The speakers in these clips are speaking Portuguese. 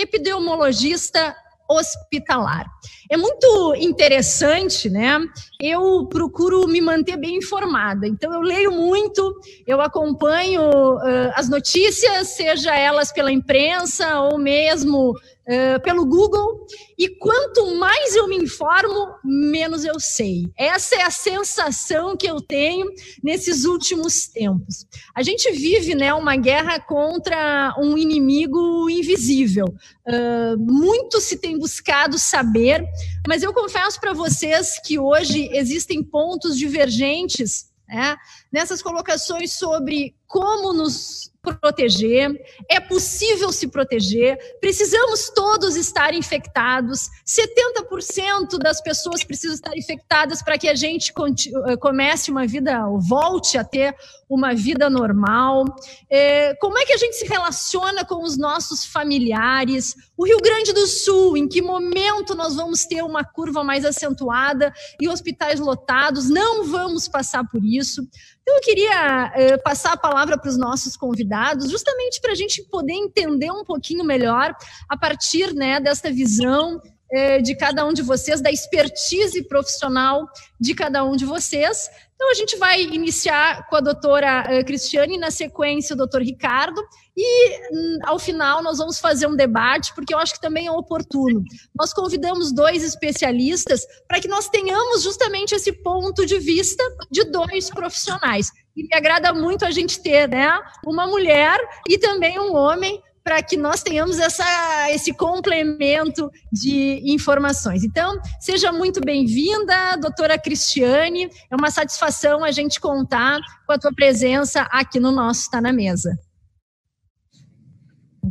epidemiologista hospitalar. É muito interessante, né? Eu procuro me manter bem informada, então eu leio muito, eu acompanho uh, as notícias, seja elas pela imprensa ou mesmo uh, pelo Google, e quanto mais eu me informo, menos eu sei. Essa é a sensação que eu tenho nesses últimos tempos. A gente vive né, uma guerra contra um inimigo invisível. Uh, muito se tem buscado saber, mas eu confesso para vocês que hoje existem pontos divergentes né, nessas colocações sobre como nos proteger, é possível se proteger, precisamos todos estar infectados, 70% das pessoas precisam estar infectadas para que a gente eh, comece uma vida, volte a ter uma vida normal. É, como é que a gente se relaciona com os nossos familiares? O Rio Grande do Sul, em que momento nós vamos ter uma curva mais acentuada e hospitais lotados? Não vamos passar por isso. Então, eu queria eh, passar a palavra para os nossos convidados, justamente para a gente poder entender um pouquinho melhor, a partir né, desta visão eh, de cada um de vocês, da expertise profissional de cada um de vocês. Então, a gente vai iniciar com a doutora uh, Cristiane, na sequência, o doutor Ricardo, e um, ao final nós vamos fazer um debate, porque eu acho que também é oportuno. Nós convidamos dois especialistas para que nós tenhamos justamente esse ponto de vista de dois profissionais. E me agrada muito a gente ter né, uma mulher e também um homem para que nós tenhamos essa, esse complemento de informações. Então, seja muito bem-vinda, doutora Cristiane. É uma satisfação a gente contar com a tua presença aqui no nosso Está na Mesa.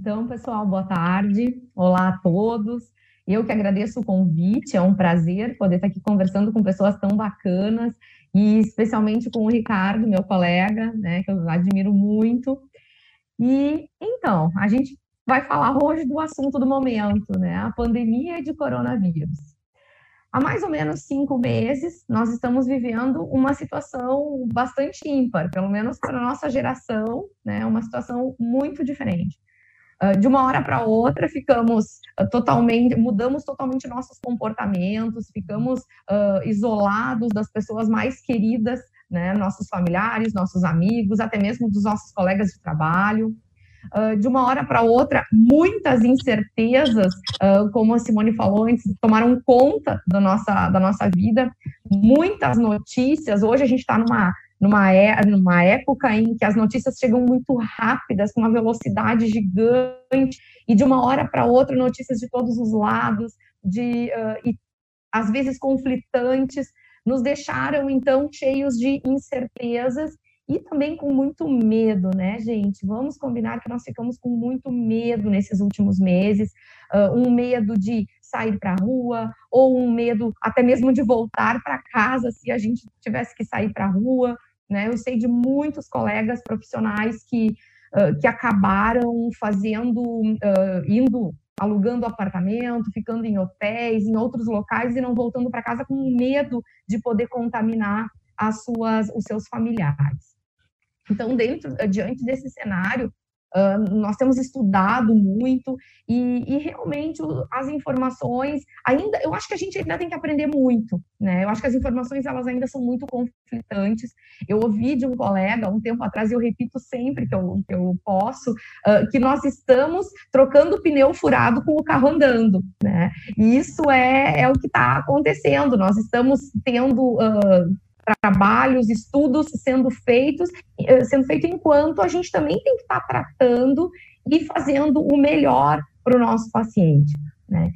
Então, pessoal, boa tarde. Olá a todos. Eu que agradeço o convite, é um prazer poder estar aqui conversando com pessoas tão bacanas e especialmente com o Ricardo, meu colega, né, que eu admiro muito. E então, a gente vai falar hoje do assunto do momento, né? A pandemia de coronavírus. Há mais ou menos cinco meses, nós estamos vivendo uma situação bastante ímpar, pelo menos para a nossa geração, né? Uma situação muito diferente. Ah, de uma hora para outra, ficamos ah, totalmente, mudamos totalmente nossos comportamentos, ficamos uh, isolados das pessoas mais queridas né, nossos familiares, nossos amigos, até mesmo dos nossos colegas de trabalho. Uh, de uma hora para outra, muitas incertezas, uh, como a Simone falou antes, tomaram conta da nossa, da nossa vida, muitas notícias. Hoje a gente está numa, numa, é, numa época em que as notícias chegam muito rápidas, com uma velocidade gigante, e de uma hora para outra, notícias de todos os lados, de, uh, e às vezes conflitantes nos deixaram então cheios de incertezas e também com muito medo, né, gente? Vamos combinar que nós ficamos com muito medo nesses últimos meses, uh, um medo de sair para a rua, ou um medo até mesmo de voltar para casa se a gente tivesse que sair para a rua, né? Eu sei de muitos colegas profissionais que, uh, que acabaram fazendo, uh, indo alugando apartamento, ficando em hotéis, em outros locais e não voltando para casa com medo de poder contaminar as suas, os seus familiares. Então, dentro, diante desse cenário, Nós temos estudado muito e, e, realmente as informações ainda eu acho que a gente ainda tem que aprender muito né? Eu acho que as informações elas ainda são muito conflitantes. Eu ouvi de um colega um tempo atrás e eu repito sempre que eu, que eu posso uh, que nós estamos trocando pneu furado com o carro andando né? E isso é, é o que está acontecendo. Nós estamos tendo uh, trabalhos, estudos sendo feitos, eh, sendo feito enquanto a gente também tem que estar tratando e fazendo o melhor para o nosso paciente. Né?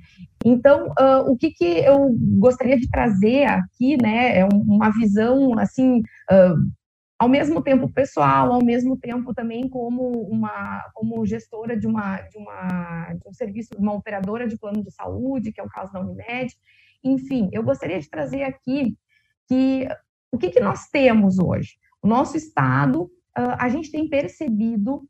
Então, uh, o que, que eu gostaria de trazer aqui, né, é uma visão, assim, uh, ao mesmo tempo pessoal, ao mesmo tempo também como uma como gestora de uma de uma de um serviço, uma operadora de plano de saúde, que é o caso da Unimed. Enfim, eu gostaria de trazer aqui que o que, que nós temos hoje? O nosso Estado, a gente tem percebido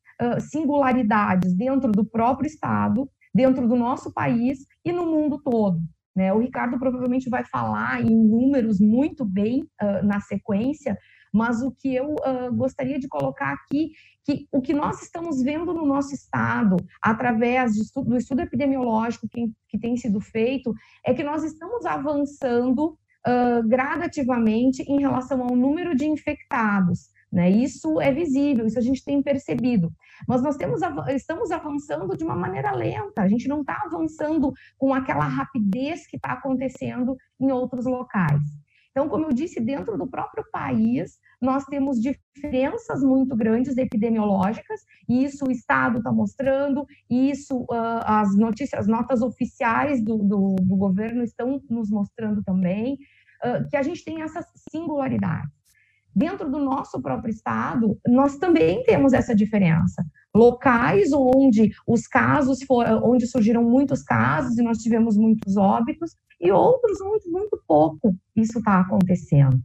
singularidades dentro do próprio Estado, dentro do nosso país e no mundo todo. Né? O Ricardo provavelmente vai falar em números muito bem na sequência, Mas o que eu uh, gostaria de colocar aqui, que o que nós estamos vendo no nosso estado, através estudo, do estudo epidemiológico que, que tem sido feito, é que nós estamos avançando uh, gradativamente em relação ao número de infectados. Né? Isso é visível, isso a gente tem percebido. Mas nós temos, estamos avançando de uma maneira lenta, a gente não está avançando com aquela rapidez que está acontecendo em outros locais. Então, como eu disse, dentro do próprio país, nós temos diferenças muito grandes epidemiológicas, e isso o Estado está mostrando, isso uh, as notícias, as notas oficiais do, do, do, governo estão nos mostrando também, uh, que a gente tem essas singularidades. Dentro do nosso próprio estado, nós também temos essa diferença. Locais onde os casos foram, onde surgiram muitos casos e nós tivemos muitos óbitos, e outros onde muito pouco isso está acontecendo.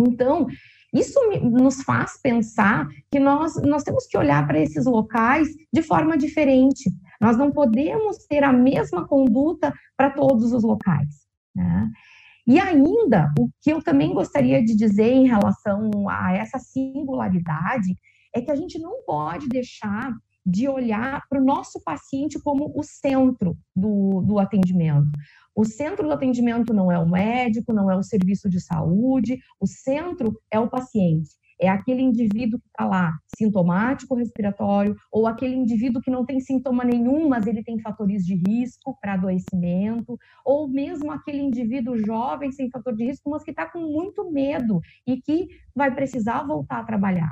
Então, isso nos faz pensar que nós, nós temos que olhar para esses locais de forma diferente. Nós não podemos ter a mesma conduta para todos os locais. Né? E ainda, o que eu também gostaria de dizer em relação a essa singularidade é que a gente não pode deixar de olhar para o nosso paciente como o centro do, do atendimento. O centro do atendimento não é o médico, não é o serviço de saúde, o centro é o paciente é aquele indivíduo que está lá, sintomático respiratório, ou aquele indivíduo que não tem sintoma nenhum, mas ele tem fatores de risco para adoecimento, ou mesmo aquele indivíduo jovem sem fator de risco, mas que está com muito medo e que vai precisar voltar a trabalhar.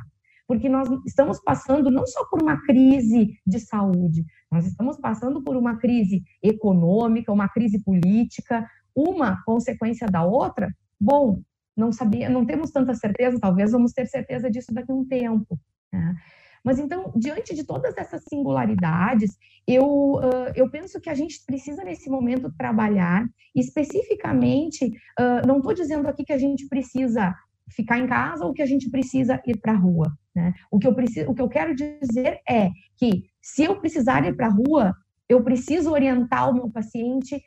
Porque nós estamos passando não só por uma crise de saúde, nós estamos passando por uma crise econômica, uma crise política, uma consequência da outra. Bom, não sabia, não temos tanta certeza, talvez vamos ter certeza disso daqui a um tempo. Né? Mas então, diante de todas essas singularidades, eu, uh, eu penso que a gente precisa nesse momento trabalhar especificamente. Uh, não estou dizendo aqui que a gente precisa ficar em casa ou que a gente precisa ir para a rua. Né? O, que eu preciso, o que eu quero dizer é que se eu precisar ir para a rua, eu preciso orientar o meu paciente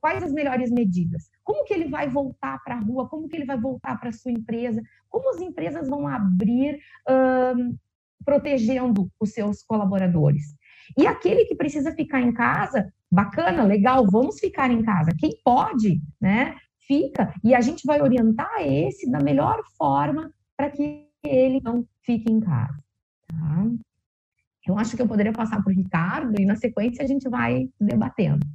quais as melhores medidas? Como que ele vai voltar para a rua? Como que ele vai voltar para a sua empresa? Como as empresas vão abrir um, protegendo os seus colaboradores? E aquele que precisa ficar em casa, bacana, legal, vamos ficar em casa. Quem pode, né? Fica. E a gente vai orientar esse da melhor forma para que ele não fique em casa. Tá? Eu acho que eu poderia passar para o Ricardo e na sequência a gente vai debatendo.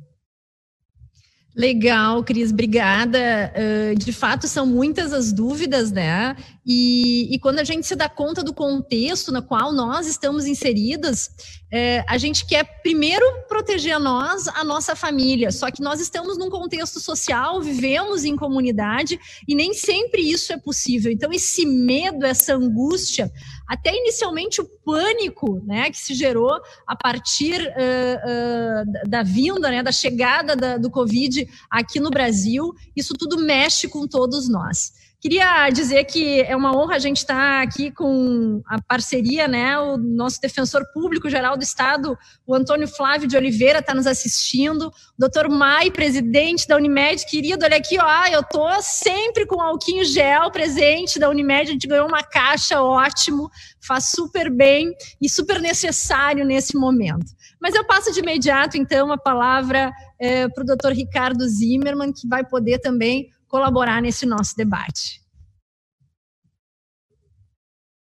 Legal, Cris, obrigada. Uh, de fato, são muitas as dúvidas, né? E, e, quando a gente se dá conta do contexto no qual nós estamos inseridas, é, a gente quer primeiro proteger a nós, a nossa família. Só que nós estamos num contexto social, vivemos em comunidade e nem sempre isso é possível. Então, esse medo, essa angústia, até inicialmente o pânico né, que se gerou a partir uh, uh, da vinda, né, da chegada da, do Covid aqui no Brasil, isso tudo mexe com todos nós. Queria dizer que é uma honra a gente estar aqui com a parceria, né? O nosso defensor público geral do Estado, o Antônio Flávio de Oliveira, está nos assistindo. O doutor Mai, presidente da Unimed, querido, olha aqui, ó, eu tô sempre com alquinho gel presente da Unimed, a gente ganhou uma caixa, ótimo, faz super bem e super necessário nesse momento. Mas eu passo de imediato, então, a palavra é, para o doutor Ricardo Zimmermann, que vai poder também colaborar nesse nosso debate.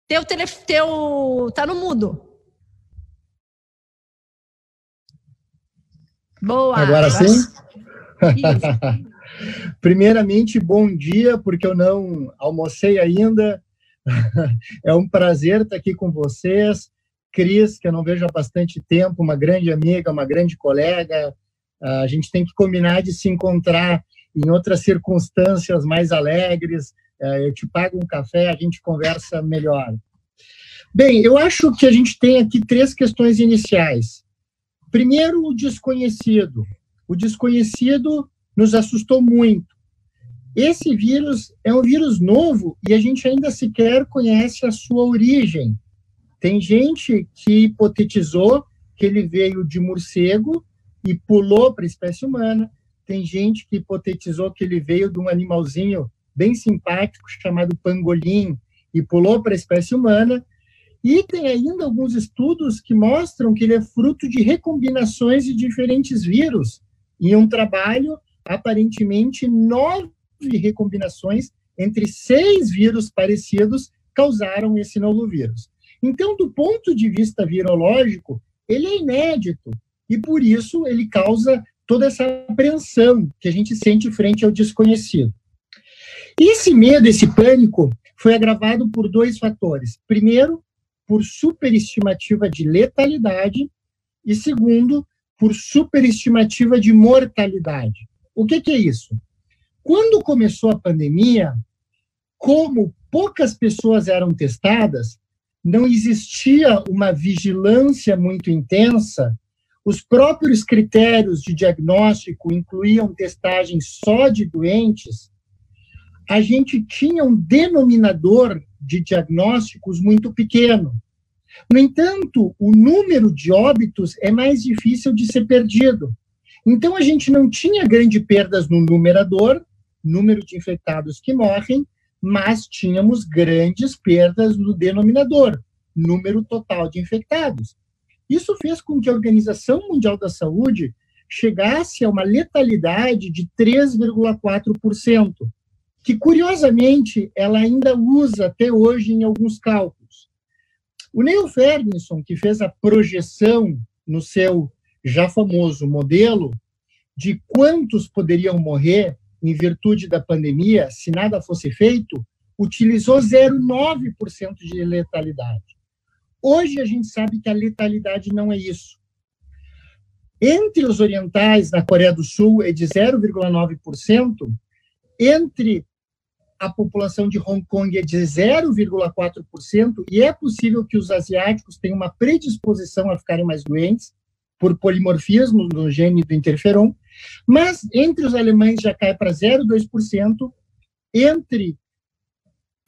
Teu telefone, teu tá no mudo. Boa. Agora sim. Primeiramente, bom dia, porque eu não almocei ainda. é um prazer estar aqui com vocês. Cris, que eu não vejo há bastante tempo, uma grande amiga, uma grande colega. A gente tem que combinar de se encontrar em outras circunstâncias mais alegres, é, eu te pago um café, a gente conversa melhor. Bem, eu acho que a gente tem aqui três questões iniciais. Primeiro, o desconhecido. O desconhecido nos assustou muito. Esse vírus é um vírus novo e a gente ainda sequer conhece a sua origem. Tem gente que hipotetizou que ele veio de morcego e pulou para a espécie humana. Tem gente que hipotetizou que ele veio de um animalzinho bem simpático chamado pangolim e pulou para a espécie humana. E tem ainda alguns estudos que mostram que ele é fruto de recombinações de diferentes vírus. Em um trabalho, aparentemente, nove recombinações entre seis vírus parecidos causaram esse novo vírus. Então, do ponto de vista virológico, ele é inédito e por isso ele causa toda essa apreensão que a gente sente frente ao desconhecido. Esse medo, esse pânico, foi agravado por dois fatores. Primeiro, por superestimativa de letalidade e segundo, por superestimativa de mortalidade. O que, que é isso? Quando começou a pandemia, como poucas pessoas eram testadas, não existia uma vigilância muito intensa, os próprios critérios de diagnóstico incluíam testagem só de doentes, a gente tinha um denominador de diagnósticos muito pequeno. No entanto, o número de óbitos é mais difícil de ser perdido. Então, a gente não tinha grandes perdas no numerador, número de infectados que morrem, mas tínhamos grandes perdas no denominador, número total de infectados. Isso fez com que a Organização Mundial da Saúde chegasse a uma letalidade de 3,4%, que curiosamente ela ainda usa até hoje em alguns cálculos. O Neil Ferguson, que fez a projeção no seu já famoso modelo de quantos poderiam morrer em virtude da pandemia, se nada fosse feito, utilizou 0,9% de letalidade. Hoje a gente sabe que a letalidade não é isso. Entre os orientais, na Coreia do Sul, é de 0,9%, entre a população de Hong Kong é de 0,4%, e é possível que os asiáticos tenham uma predisposição a ficarem mais doentes, por polimorfismo no gene do interferon, mas entre os alemães já cai para 0,2%, entre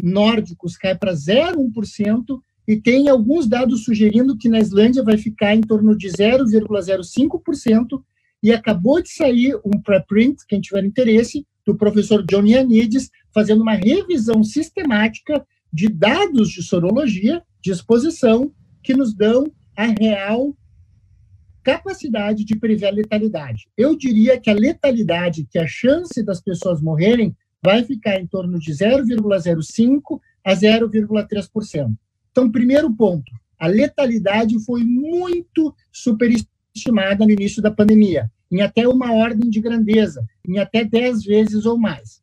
nórdicos cai para 0,1%, e tem alguns dados sugerindo que na Islândia vai ficar em torno de 0,05%, e acabou de sair um preprint, quem tiver interesse, do professor John Ioannidis, fazendo uma revisão sistemática de dados de sorologia, de exposição, que nos dão a real capacidade de prever a letalidade. Eu diria que a letalidade, que a chance das pessoas morrerem, vai ficar em torno de 0,05% a 0,3%. Então, primeiro ponto, a letalidade foi muito superestimada no início da pandemia, em até uma ordem de grandeza, em até 10 vezes ou mais.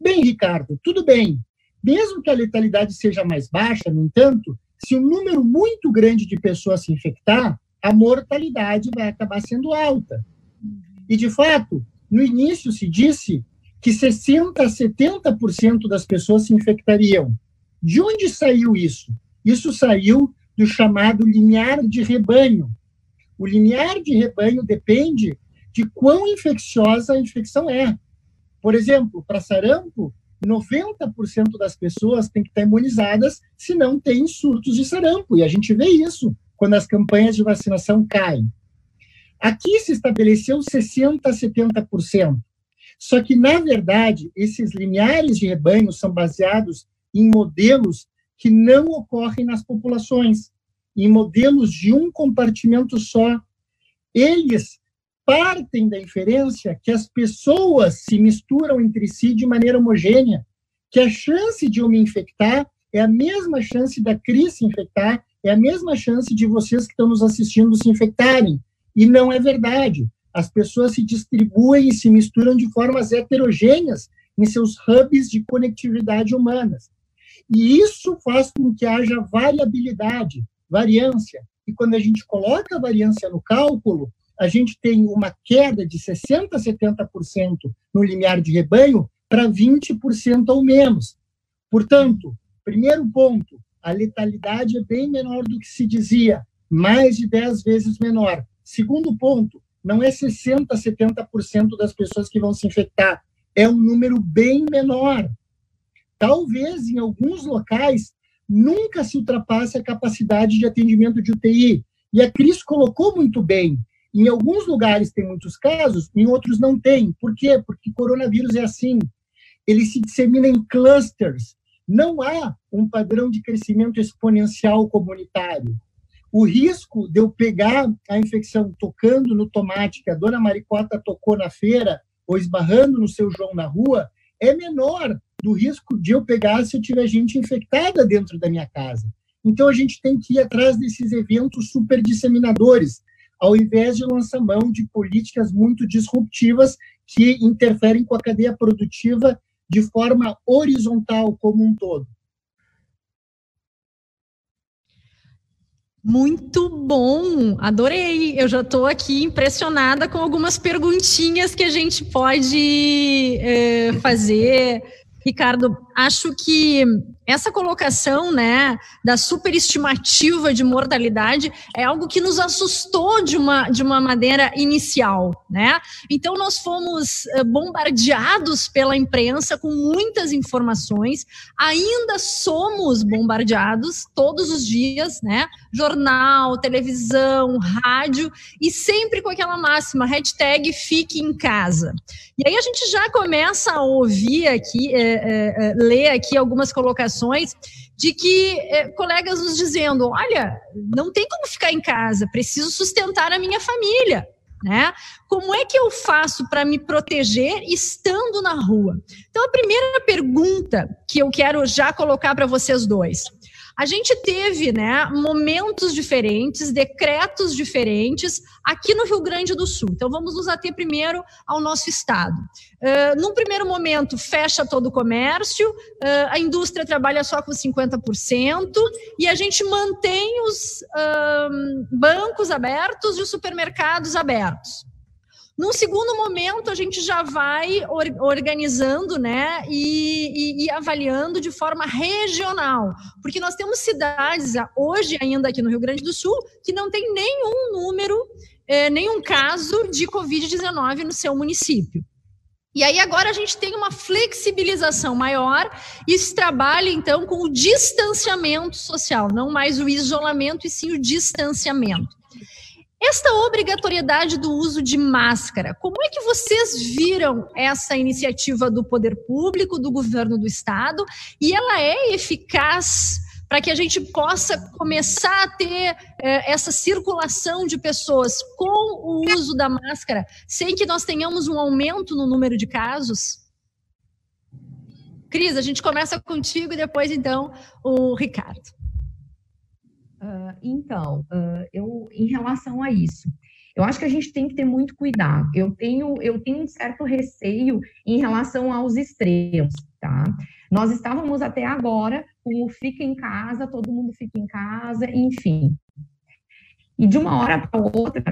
Bem, Ricardo, tudo bem. Mesmo que a letalidade seja mais baixa, no entanto, se um número muito grande de pessoas se infectar, a mortalidade vai acabar sendo alta. E, de fato, no início se disse que 60% a 70% das pessoas se infectariam. De onde saiu isso? Isso saiu do chamado limiar de rebanho. O limiar de rebanho depende de quão infecciosa a infecção é. Por exemplo, para sarampo, 90% das pessoas têm que estar imunizadas se não tem surtos de sarampo. E a gente vê isso quando as campanhas de vacinação caem. Aqui se estabeleceu 60% a 70%. Só que, na verdade, esses limiares de rebanho são baseados em modelos que não ocorrem nas populações, em modelos de um compartimento só. Eles partem da inferência que as pessoas se misturam entre si de maneira homogênea, que a chance de eu me infectar é a mesma chance da Cris se infectar é a mesma chance de vocês que estão nos assistindo se infectarem. E não é verdade. As pessoas se distribuem e se misturam de formas heterogêneas em seus hubs de conectividade humanas. E isso faz com que haja variabilidade, variância. E quando a gente coloca a variância no cálculo, a gente tem uma queda de 60% a 70% no limiar de rebanho para 20% ou menos. Portanto, primeiro ponto, a letalidade é bem menor do que se dizia, mais de 10 vezes menor. Segundo ponto, não é 60%, 70% das pessoas que vão se infectar, é um número bem menor. Talvez em alguns locais nunca se ultrapasse a capacidade de atendimento de UTI. E a Cris colocou muito bem. Em alguns lugares tem muitos casos, em outros não tem. Por quê? Porque coronavírus é assim. Ele se dissemina em clusters não há um padrão de crescimento exponencial comunitário. O risco de eu pegar a infecção tocando no tomate que a dona Maricota tocou na feira ou esbarrando no seu João na rua é menor do risco de eu pegar se eu tiver gente infectada dentro da minha casa. Então a gente tem que ir atrás desses eventos super disseminadores, ao invés de lançar mão de políticas muito disruptivas que interferem com a cadeia produtiva de forma horizontal como um todo. Muito bom, adorei. Eu já estou aqui impressionada com algumas perguntinhas que a gente pode é, fazer. Ricardo, acho que essa colocação, né, da superestimativa de mortalidade é algo que nos assustou de uma, de uma maneira inicial, né? Então nós fomos eh, bombardeados pela imprensa com muitas informações, ainda somos bombardeados todos os dias, né? Jornal, televisão, rádio e sempre com aquela máxima hashtag fique em casa. E aí a gente já começa a ouvir aqui, é, é, é, ler aqui algumas colocações de que é, colegas nos dizendo: olha, não tem como ficar em casa, preciso sustentar a minha família. Né? Como é que eu faço para me proteger estando na rua? Então, a primeira pergunta que eu quero já colocar para vocês dois. A gente teve né, momentos diferentes, decretos diferentes aqui no Rio Grande do Sul. Então, vamos nos ater primeiro ao nosso estado. Uh, num primeiro momento, fecha todo o comércio, uh, a indústria trabalha só com 50%, e a gente mantém os uh, bancos abertos e os supermercados abertos. Num segundo momento, a gente já vai organizando né, e, e, e, avaliando de forma regional, porque nós temos cidades, hoje ainda aqui no Rio Grande do Sul, que não tem nenhum número, eh, nenhum caso de Covid-19 no seu município. E aí agora a gente tem uma flexibilização maior e se trabalha então com o distanciamento social, não mais o isolamento e sim o distanciamento. Esta obrigatoriedade do uso de máscara, como é que vocês viram essa iniciativa do poder público, do governo do estado, e ela é eficaz para que a gente possa começar a ter eh, essa circulação de pessoas com o uso da máscara, sem que nós tenhamos um aumento no número de casos? Cris, a gente começa contigo e depois, então, o Ricardo. Uh, então, uh, eu, em relação a isso, eu acho que a gente tem que ter muito cuidado. Eu tenho, eu tenho um certo receio em relação aos extremos, tá? Nós estávamos até agora com o fica em casa, todo mundo fica em casa, enfim. E de uma hora para outra,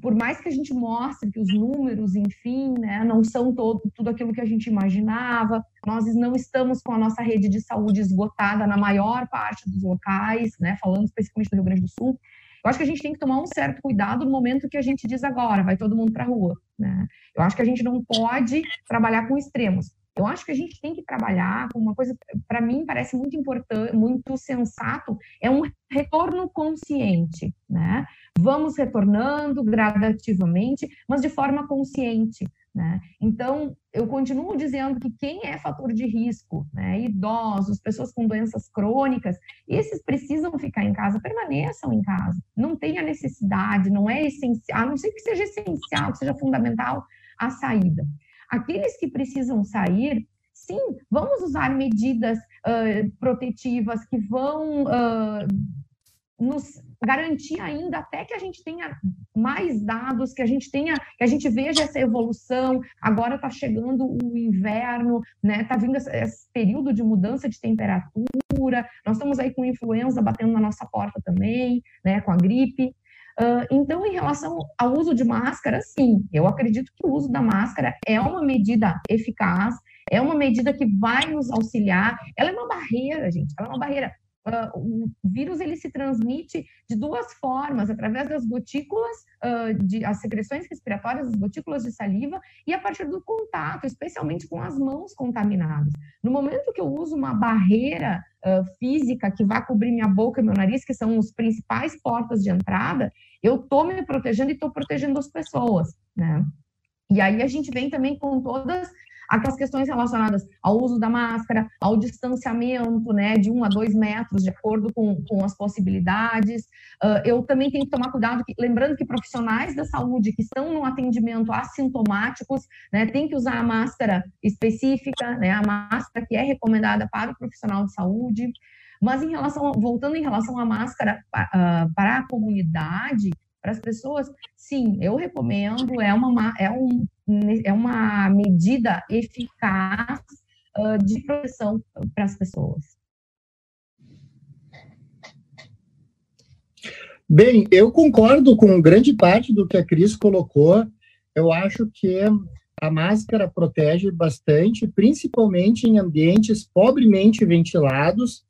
por mais que a gente mostre que os números, enfim, né, não são todo, tudo aquilo que a gente imaginava, nós não estamos com a nossa rede de saúde esgotada na maior parte dos locais, né, falando especificamente do Rio Grande do Sul. Eu acho que a gente tem que tomar um certo cuidado no momento que a gente diz agora, vai todo mundo para a rua. Né? Eu acho que a gente não pode trabalhar com extremos. Eu acho que a gente tem que trabalhar com uma coisa, para mim, parece muito importante, muito sensato, é um retorno consciente, né? Vamos retornando gradativamente, mas de forma consciente, né? Então, eu continuo dizendo que quem é fator de risco, né, idosos, pessoas com doenças crônicas, esses precisam ficar em casa, permaneçam em casa. Não tem a necessidade, não é essencial, a não ser que seja essencial, que seja fundamental a saída. Aqueles que precisam sair, sim, vamos usar medidas uh, protetivas que vão uh, nos garantir ainda até que a gente tenha mais dados, que a gente tenha, que a gente veja essa evolução. Agora está chegando o inverno, né? Está vindo esse, período de mudança de temperatura. Nós estamos aí com influenza batendo na nossa porta também, né? Com a gripe. Uh, então, em relação ao uso de máscara, sim, eu acredito que o uso da máscara é uma medida eficaz, é uma medida que vai nos auxiliar. Ela é uma barreira, gente, ela é uma barreira. Uh, o vírus ele se transmite de duas formas, através das gotículas, uh, de, as secreções respiratórias, as gotículas de saliva, e a partir do contato, especialmente com as mãos contaminadas. No momento que eu uso uma barreira uh, física que vai cobrir minha boca e meu nariz, que são os principais portas de entrada, eu estou me protegendo e estou protegendo as pessoas, né? E aí a gente vem também com todas aquelas questões relacionadas ao uso da máscara, ao distanciamento, né, de um a dois metros, de acordo com, com as possibilidades. Uh, eu também tenho que tomar cuidado, que, lembrando que profissionais da saúde que estão no atendimento assintomáticos, né, tem que usar a máscara específica, né, a máscara que é recomendada para o profissional de saúde. Mas em relação, voltando em relação à máscara uh, para a comunidade, para as pessoas, sim, eu recomendo, é uma, é um, é uma medida eficaz uh, de proteção para as pessoas. Bem, eu concordo com grande parte do que a Cris colocou. Eu acho que a máscara protege bastante, principalmente em ambientes pobremente ventilados.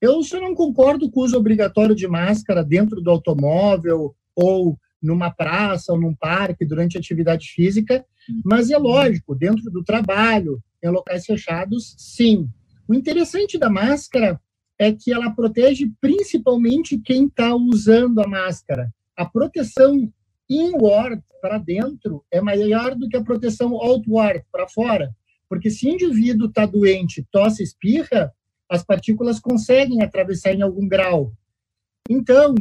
Eu só não concordo com o uso obrigatório de máscara dentro do automóvel ou numa praça ou num parque durante atividade física, mas é lógico, dentro do trabalho, em locais fechados, sim. O interessante da máscara é que ela protege principalmente quem está usando a máscara. A proteção inward, para dentro, é maior do que a proteção outward, para fora. Porque se o indivíduo está doente, tosse, espirra, as partículas conseguem atravessar em algum grau. Então,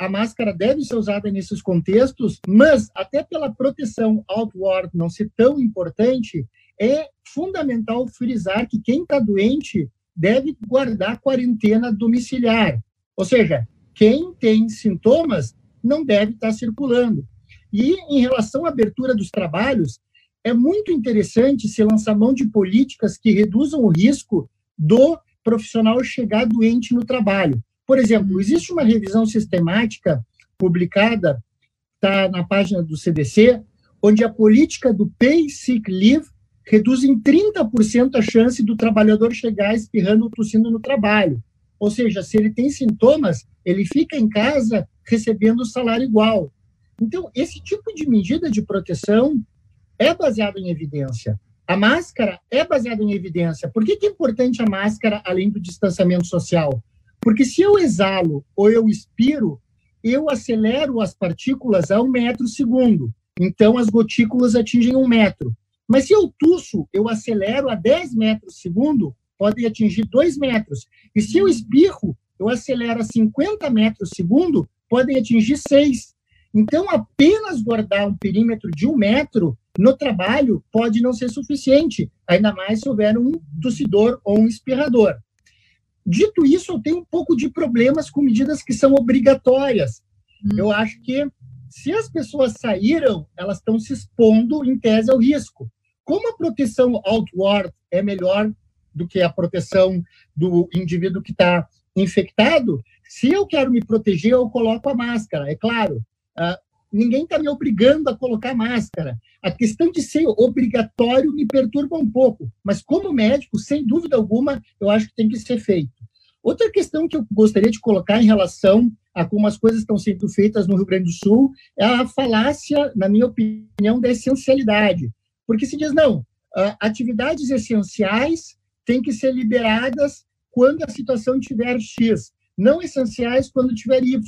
a máscara deve ser usada nesses contextos, mas até pela proteção outward não ser tão importante, é fundamental frisar que quem está doente deve guardar quarentena domiciliar. Ou seja, quem tem sintomas não deve estar tá circulando. E em relação à abertura dos trabalhos, é muito interessante se lançar mão de políticas que reduzam o risco do profissional chegar doente no trabalho. Por exemplo, existe uma revisão sistemática publicada, está na página do CDC, onde a política do Pay Sick Leave reduz em 30% a chance do trabalhador chegar espirrando ou tossindo no trabalho. Ou seja, se ele tem sintomas, ele fica em casa recebendo salário igual. Então, esse tipo de medida de proteção é baseado em evidência. A máscara é baseada em evidência. Por que, que é importante a máscara além do distanciamento social? Porque se eu exalo ou eu expiro, eu acelero as partículas a um metro segundo. Então, as gotículas atingem um metro. Mas se eu tuço, eu acelero a 10 metros segundo, pode atingir 2 metros. E se eu espirro, eu acelero a 50 metros segundo, podem atingir 6. Então, apenas guardar um perímetro de um metro no trabalho pode não ser suficiente, ainda mais se houver um tossidor ou um espirrador. Dito isso, eu tenho um pouco de problemas com medidas que são obrigatórias. Hum. Eu acho que se as pessoas saíram, elas estão se expondo, em tese, ao risco. Como a proteção outward é melhor do que a proteção do indivíduo que está infectado, se eu quero me proteger, eu coloco a máscara, é claro. Ninguém está me obrigando a colocar máscara. A questão de ser obrigatório me perturba um pouco, mas como médico, sem dúvida alguma, eu acho que tem que ser feito. Outra questão que eu gostaria de colocar em relação a como as coisas estão sendo feitas no Rio Grande do Sul é a falácia, na minha opinião, da essencialidade. Porque se diz, não, atividades essenciais têm que ser liberadas quando a situação tiver X, não essenciais quando tiver Y.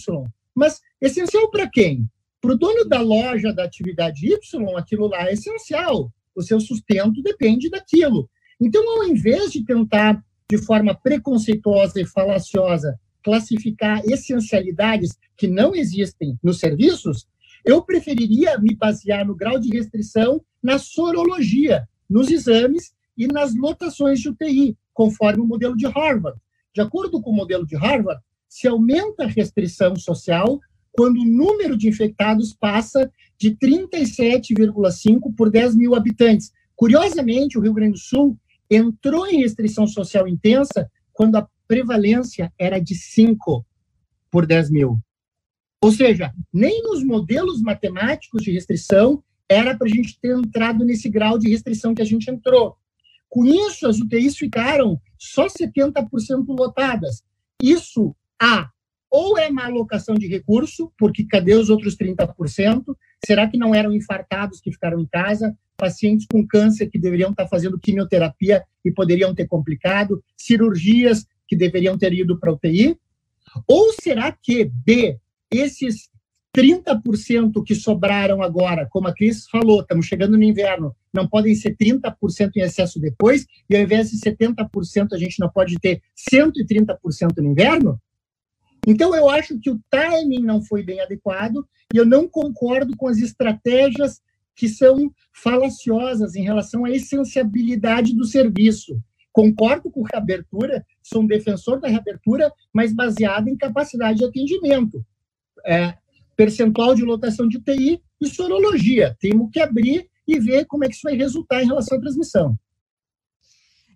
Mas essencial para quem? Para o dono da loja da atividade Y, aquilo lá é essencial. O seu sustento depende daquilo. Então, ao invés de tentar de forma preconceituosa e falaciosa classificar essencialidades que não existem nos serviços, eu preferiria me basear no grau de restrição na sorologia, nos exames e nas lotações de UTI, conforme o modelo de Harvard. De acordo com o modelo de Harvard, se aumenta a restrição social quando o número de infectados passa de 37,5 por 10 mil habitantes. Curiosamente, o Rio Grande do Sul entrou em restrição social intensa quando a prevalência era de 5 por 10 mil. Ou seja, nem nos modelos matemáticos de restrição era para a gente ter entrado nesse grau de restrição que a gente entrou. Com isso, as UTIs ficaram só 70% lotadas. Isso, A, ou é má alocação de recurso, porque cadê os outros 30%? Será que não eram infartados que ficaram em casa? pacientes com câncer que deveriam estar fazendo quimioterapia e poderiam ter complicado, cirurgias que deveriam ter ido para UTI? Ou será que, B, esses 30% que sobraram agora, como a Cris falou, estamos chegando no inverno, não podem ser 30% em excesso depois, e ao invés de 70% a gente não pode ter 130% no inverno? Então, eu acho que o timing não foi bem adequado e eu não concordo com as estratégias que são falaciosas em relação à essenciabilidade do serviço. Concordo com reabertura, sou um defensor da reabertura, mas baseada em capacidade de atendimento. É, percentual de lotação de UTI e sorologia. Temos que abrir e ver como é que isso vai resultar em relação à transmissão.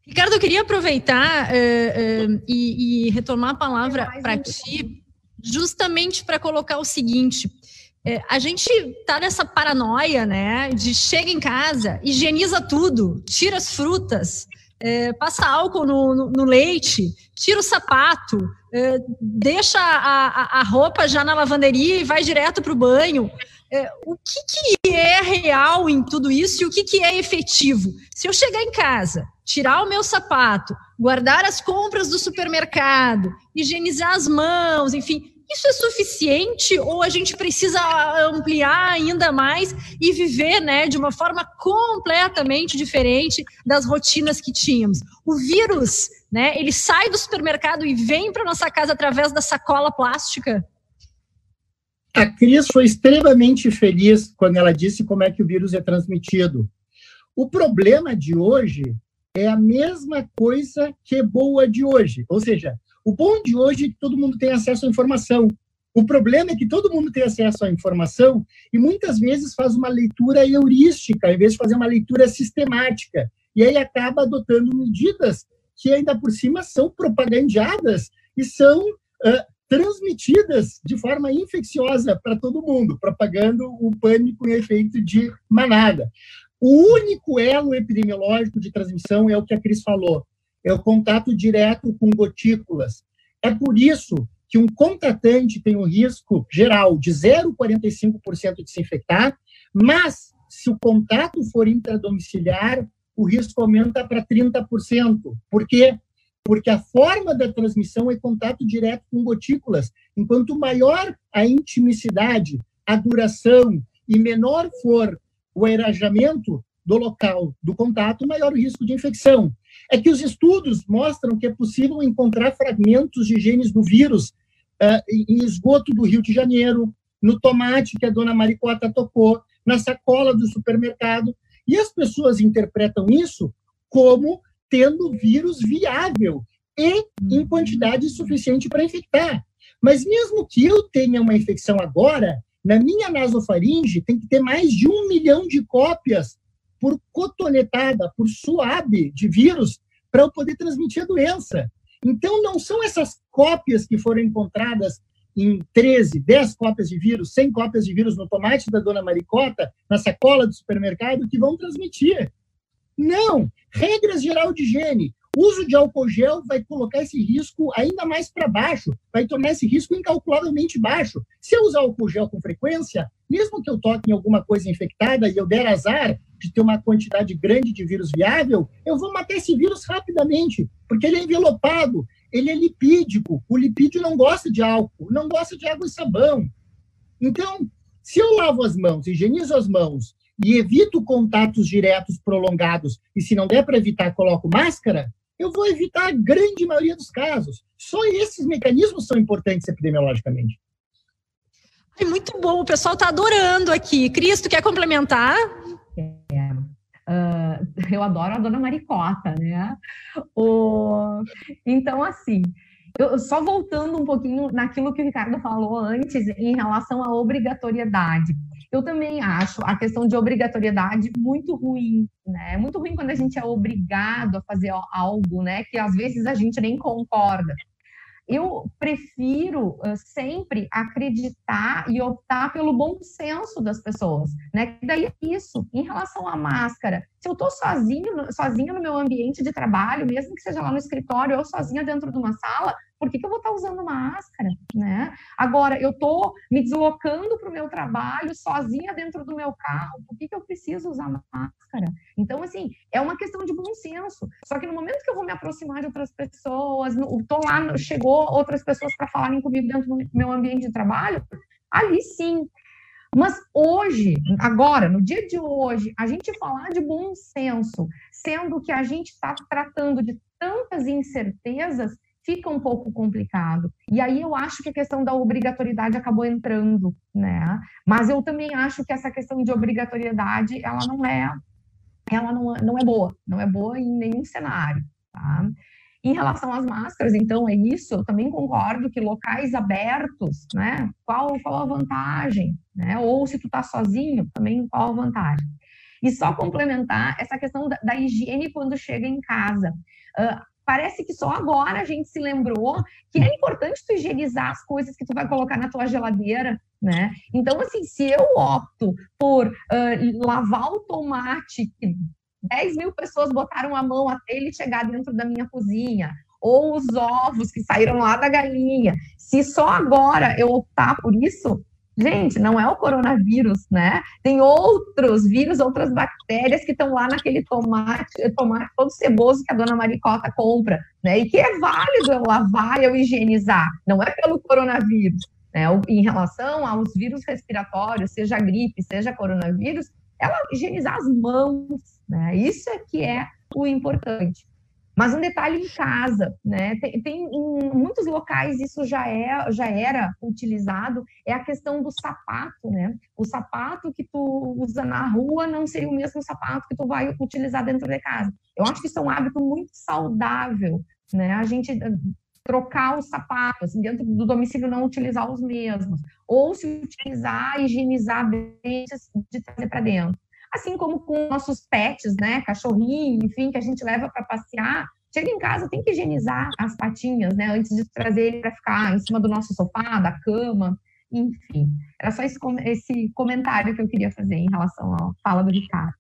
Ricardo, eu queria aproveitar uh, uh, e, e, retomar a palavra para ti, justamente para colocar o seguinte: uh, a gente está nessa paranoia, né, de chega em casa, higieniza tudo, tira as frutas, passa álcool no, no, no, leite, tira o sapato, deixa a, a, a, roupa já na lavanderia e vai direto para o banho. o que, que, é real em tudo isso e o que, que é efetivo? Se eu chegar em casa tirar o meu sapato, guardar as compras do supermercado, higienizar as mãos, enfim, isso é suficiente ou a gente precisa ampliar ainda mais e viver, né, de uma forma completamente diferente das rotinas que tínhamos? O vírus, né, ele sai do supermercado e vem para nossa casa através da sacola plástica? A Cris foi extremamente feliz quando ela disse como é que o vírus é transmitido. O problema de hoje é a mesma coisa que boa de hoje. Ou seja, o bom de hoje é que todo mundo tem acesso à informação. O problema é que todo mundo tem acesso à informação e muitas vezes faz uma leitura heurística, em vez de fazer uma leitura sistemática. E aí acaba adotando medidas que ainda por cima são propagandeadas e são uh, transmitidas de forma infecciosa para todo mundo, propagando o pânico em efeito de manada. O único elo epidemiológico de transmissão é o que a Cris falou, é o contato direto com gotículas. É por isso que um contratante tem o um risco geral de 0,45% de se infectar, mas se o contato for intradomiciliar, o risco aumenta para 30%. Por quê? Porque a forma da transmissão é contato direto com gotículas. Enquanto maior a intimicidade, a duração e menor for o aerajamento do local do contato, maior o risco de infecção. É que os estudos mostram que é possível encontrar fragmentos de genes do vírus uh, em esgoto do Rio de Janeiro, no tomate que a dona Maricota tocou, na sacola do supermercado, e as pessoas interpretam isso como tendo vírus viável e em quantidade suficiente para infectar. Mas mesmo que eu tenha uma infecção agora, na minha nasofaringe, tem que ter mais de um milhão de cópias por cotonetada, por suave de vírus, para eu poder transmitir a doença. Então, não são essas cópias que foram encontradas em 13, 10 cópias de vírus, 100 cópias de vírus no tomate da dona Maricota, na sacola do supermercado, que vão transmitir. Não! Regras geral de higiene. Uso de álcool gel vai colocar esse risco ainda mais para baixo, vai tornar esse risco incalculavelmente baixo. Se eu usar álcool gel com frequência, mesmo que eu toque em alguma coisa infectada e eu der azar de ter uma quantidade grande de vírus viável, eu vou matar esse vírus rapidamente, porque ele é envelopado, ele é lipídico. O lipídio não gosta de álcool, não gosta de água e sabão. Então, se eu lavo as mãos, higienizo as mãos e evito contatos diretos prolongados, e se não der para evitar, coloco máscara, eu vou evitar a grande maioria dos casos. Só esses mecanismos são importantes epidemiologicamente. Ai, muito bom, o pessoal está adorando aqui. Cristo, quer complementar? É. Uh, eu adoro a dona Maricota, né? O... Então, assim, eu, só voltando um pouquinho naquilo que o Ricardo falou antes em relação à obrigatoriedade. Eu também acho a questão de obrigatoriedade muito ruim, né? É muito ruim quando a gente é obrigado a fazer algo, né? Que às vezes a gente nem concorda. Eu prefiro uh, sempre acreditar e optar pelo bom senso das pessoas, né? Daí é isso. Em relação à máscara, se eu estou sozinho, sozinha no meu ambiente de trabalho, mesmo que seja lá no escritório ou sozinha dentro de uma sala, por que, que eu vou estar usando máscara, né? Agora, eu estou me deslocando para o meu trabalho sozinha dentro do meu carro, por que, que eu preciso usar máscara? Então, assim, é uma questão de bom senso. Só que no momento que eu vou me aproximar de outras pessoas, estou lá, chegou outras pessoas para falarem comigo dentro do meu ambiente de trabalho, ali sim. Mas hoje, agora, no dia de hoje, a gente falar de bom senso, sendo que a gente está tratando de tantas incertezas, fica um pouco complicado. E aí eu acho que a questão da obrigatoriedade acabou entrando, né? Mas eu também acho que essa questão de obrigatoriedade, ela não é ela não, é, não é boa, não é boa em nenhum cenário, tá? Em relação às máscaras, então, é isso, eu também concordo que locais abertos, né, qual, qual a vantagem, né, ou se tu tá sozinho, também qual a vantagem. E só complementar essa questão da, da higiene quando chega em casa. Uh, parece que só agora a gente se lembrou que é importante tu higienizar as coisas que tu vai colocar na tua geladeira, né? Então, assim, se eu opto por uh, lavar o tomate 10 mil pessoas botaram a mão até ele chegar dentro da minha cozinha, ou os ovos que saíram lá da galinha, se só agora eu optar por isso, Gente, não é o coronavírus, né? Tem outros vírus, outras bactérias que estão lá naquele tomate, tomate todo ceboso que a dona Maricota compra, né? E que é válido eu lavar eu higienizar. Não é pelo coronavírus. Né? Em relação aos vírus respiratórios, seja gripe, seja coronavírus, ela higienizar as mãos, né? Isso é que é o importante. Mas um detalhe em casa, né? Tem, tem, em muitos locais isso já é já era utilizado é a questão do sapato, né? O sapato que tu usa na rua não seria o mesmo sapato que tu vai utilizar dentro de casa. Eu acho que isso é um hábito muito saudável, né? A gente trocar os sapatos, dentro do domicílio não utilizar os mesmos, ou se utilizar, higienizar bem de trazer para dentro assim como com nossos pets, né, cachorrinho, enfim, que a gente leva para passear, chega em casa, tem que higienizar as patinhas, né, antes de trazer ele para ficar em cima do nosso sofá, da cama, enfim. Era só esse, esse comentário que eu queria fazer em relação à fala do Ricardo.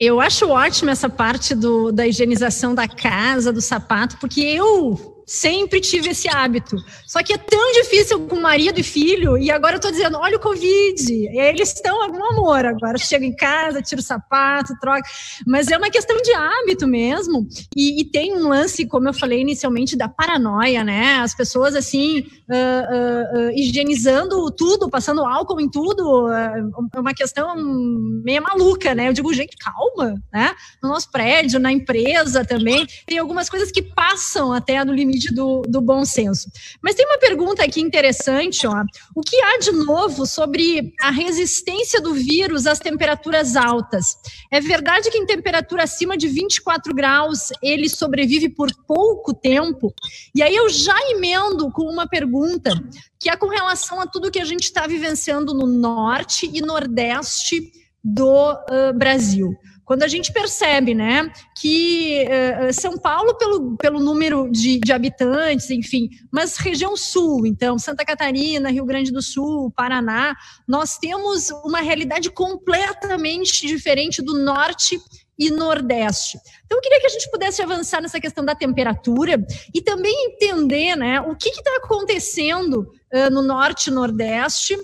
Eu acho ótimo essa parte do, da higienização da casa, do sapato, porque eu sempre tive esse hábito. Só que é tão difícil com marido e filho, e agora eu tô dizendo, olha o Covid, eles estão algum amor agora. Chega em casa, tira o sapato, troca. Mas é uma questão de hábito mesmo. E, e tem um lance, como eu falei inicialmente, da paranoia, né? As pessoas assim, uh, uh, uh, higienizando tudo, passando álcool em tudo, é uma questão meio maluca, né? Eu digo, gente, calma, né? No nosso prédio, na empresa também, tem algumas coisas que passam até no limite limite do, do bom senso. Mas tem uma pergunta aqui interessante, ó. O que há de novo sobre a resistência do vírus às temperaturas altas? É verdade que em temperatura acima de 24 graus ele sobrevive por pouco tempo? E aí eu já emendo com uma pergunta que é com relação a tudo que a gente está vivenciando no norte e nordeste do uh, Brasil quando a gente percebe, né, que uh, São Paulo, pelo, pelo número de, de, habitantes, enfim, mas região sul, então, Santa Catarina, Rio Grande do Sul, Paraná, nós temos uma realidade completamente diferente do norte e Nordeste. Então, eu queria que a gente pudesse avançar nessa questão da temperatura e também entender né, o que está acontecendo uh, no Norte e Nordeste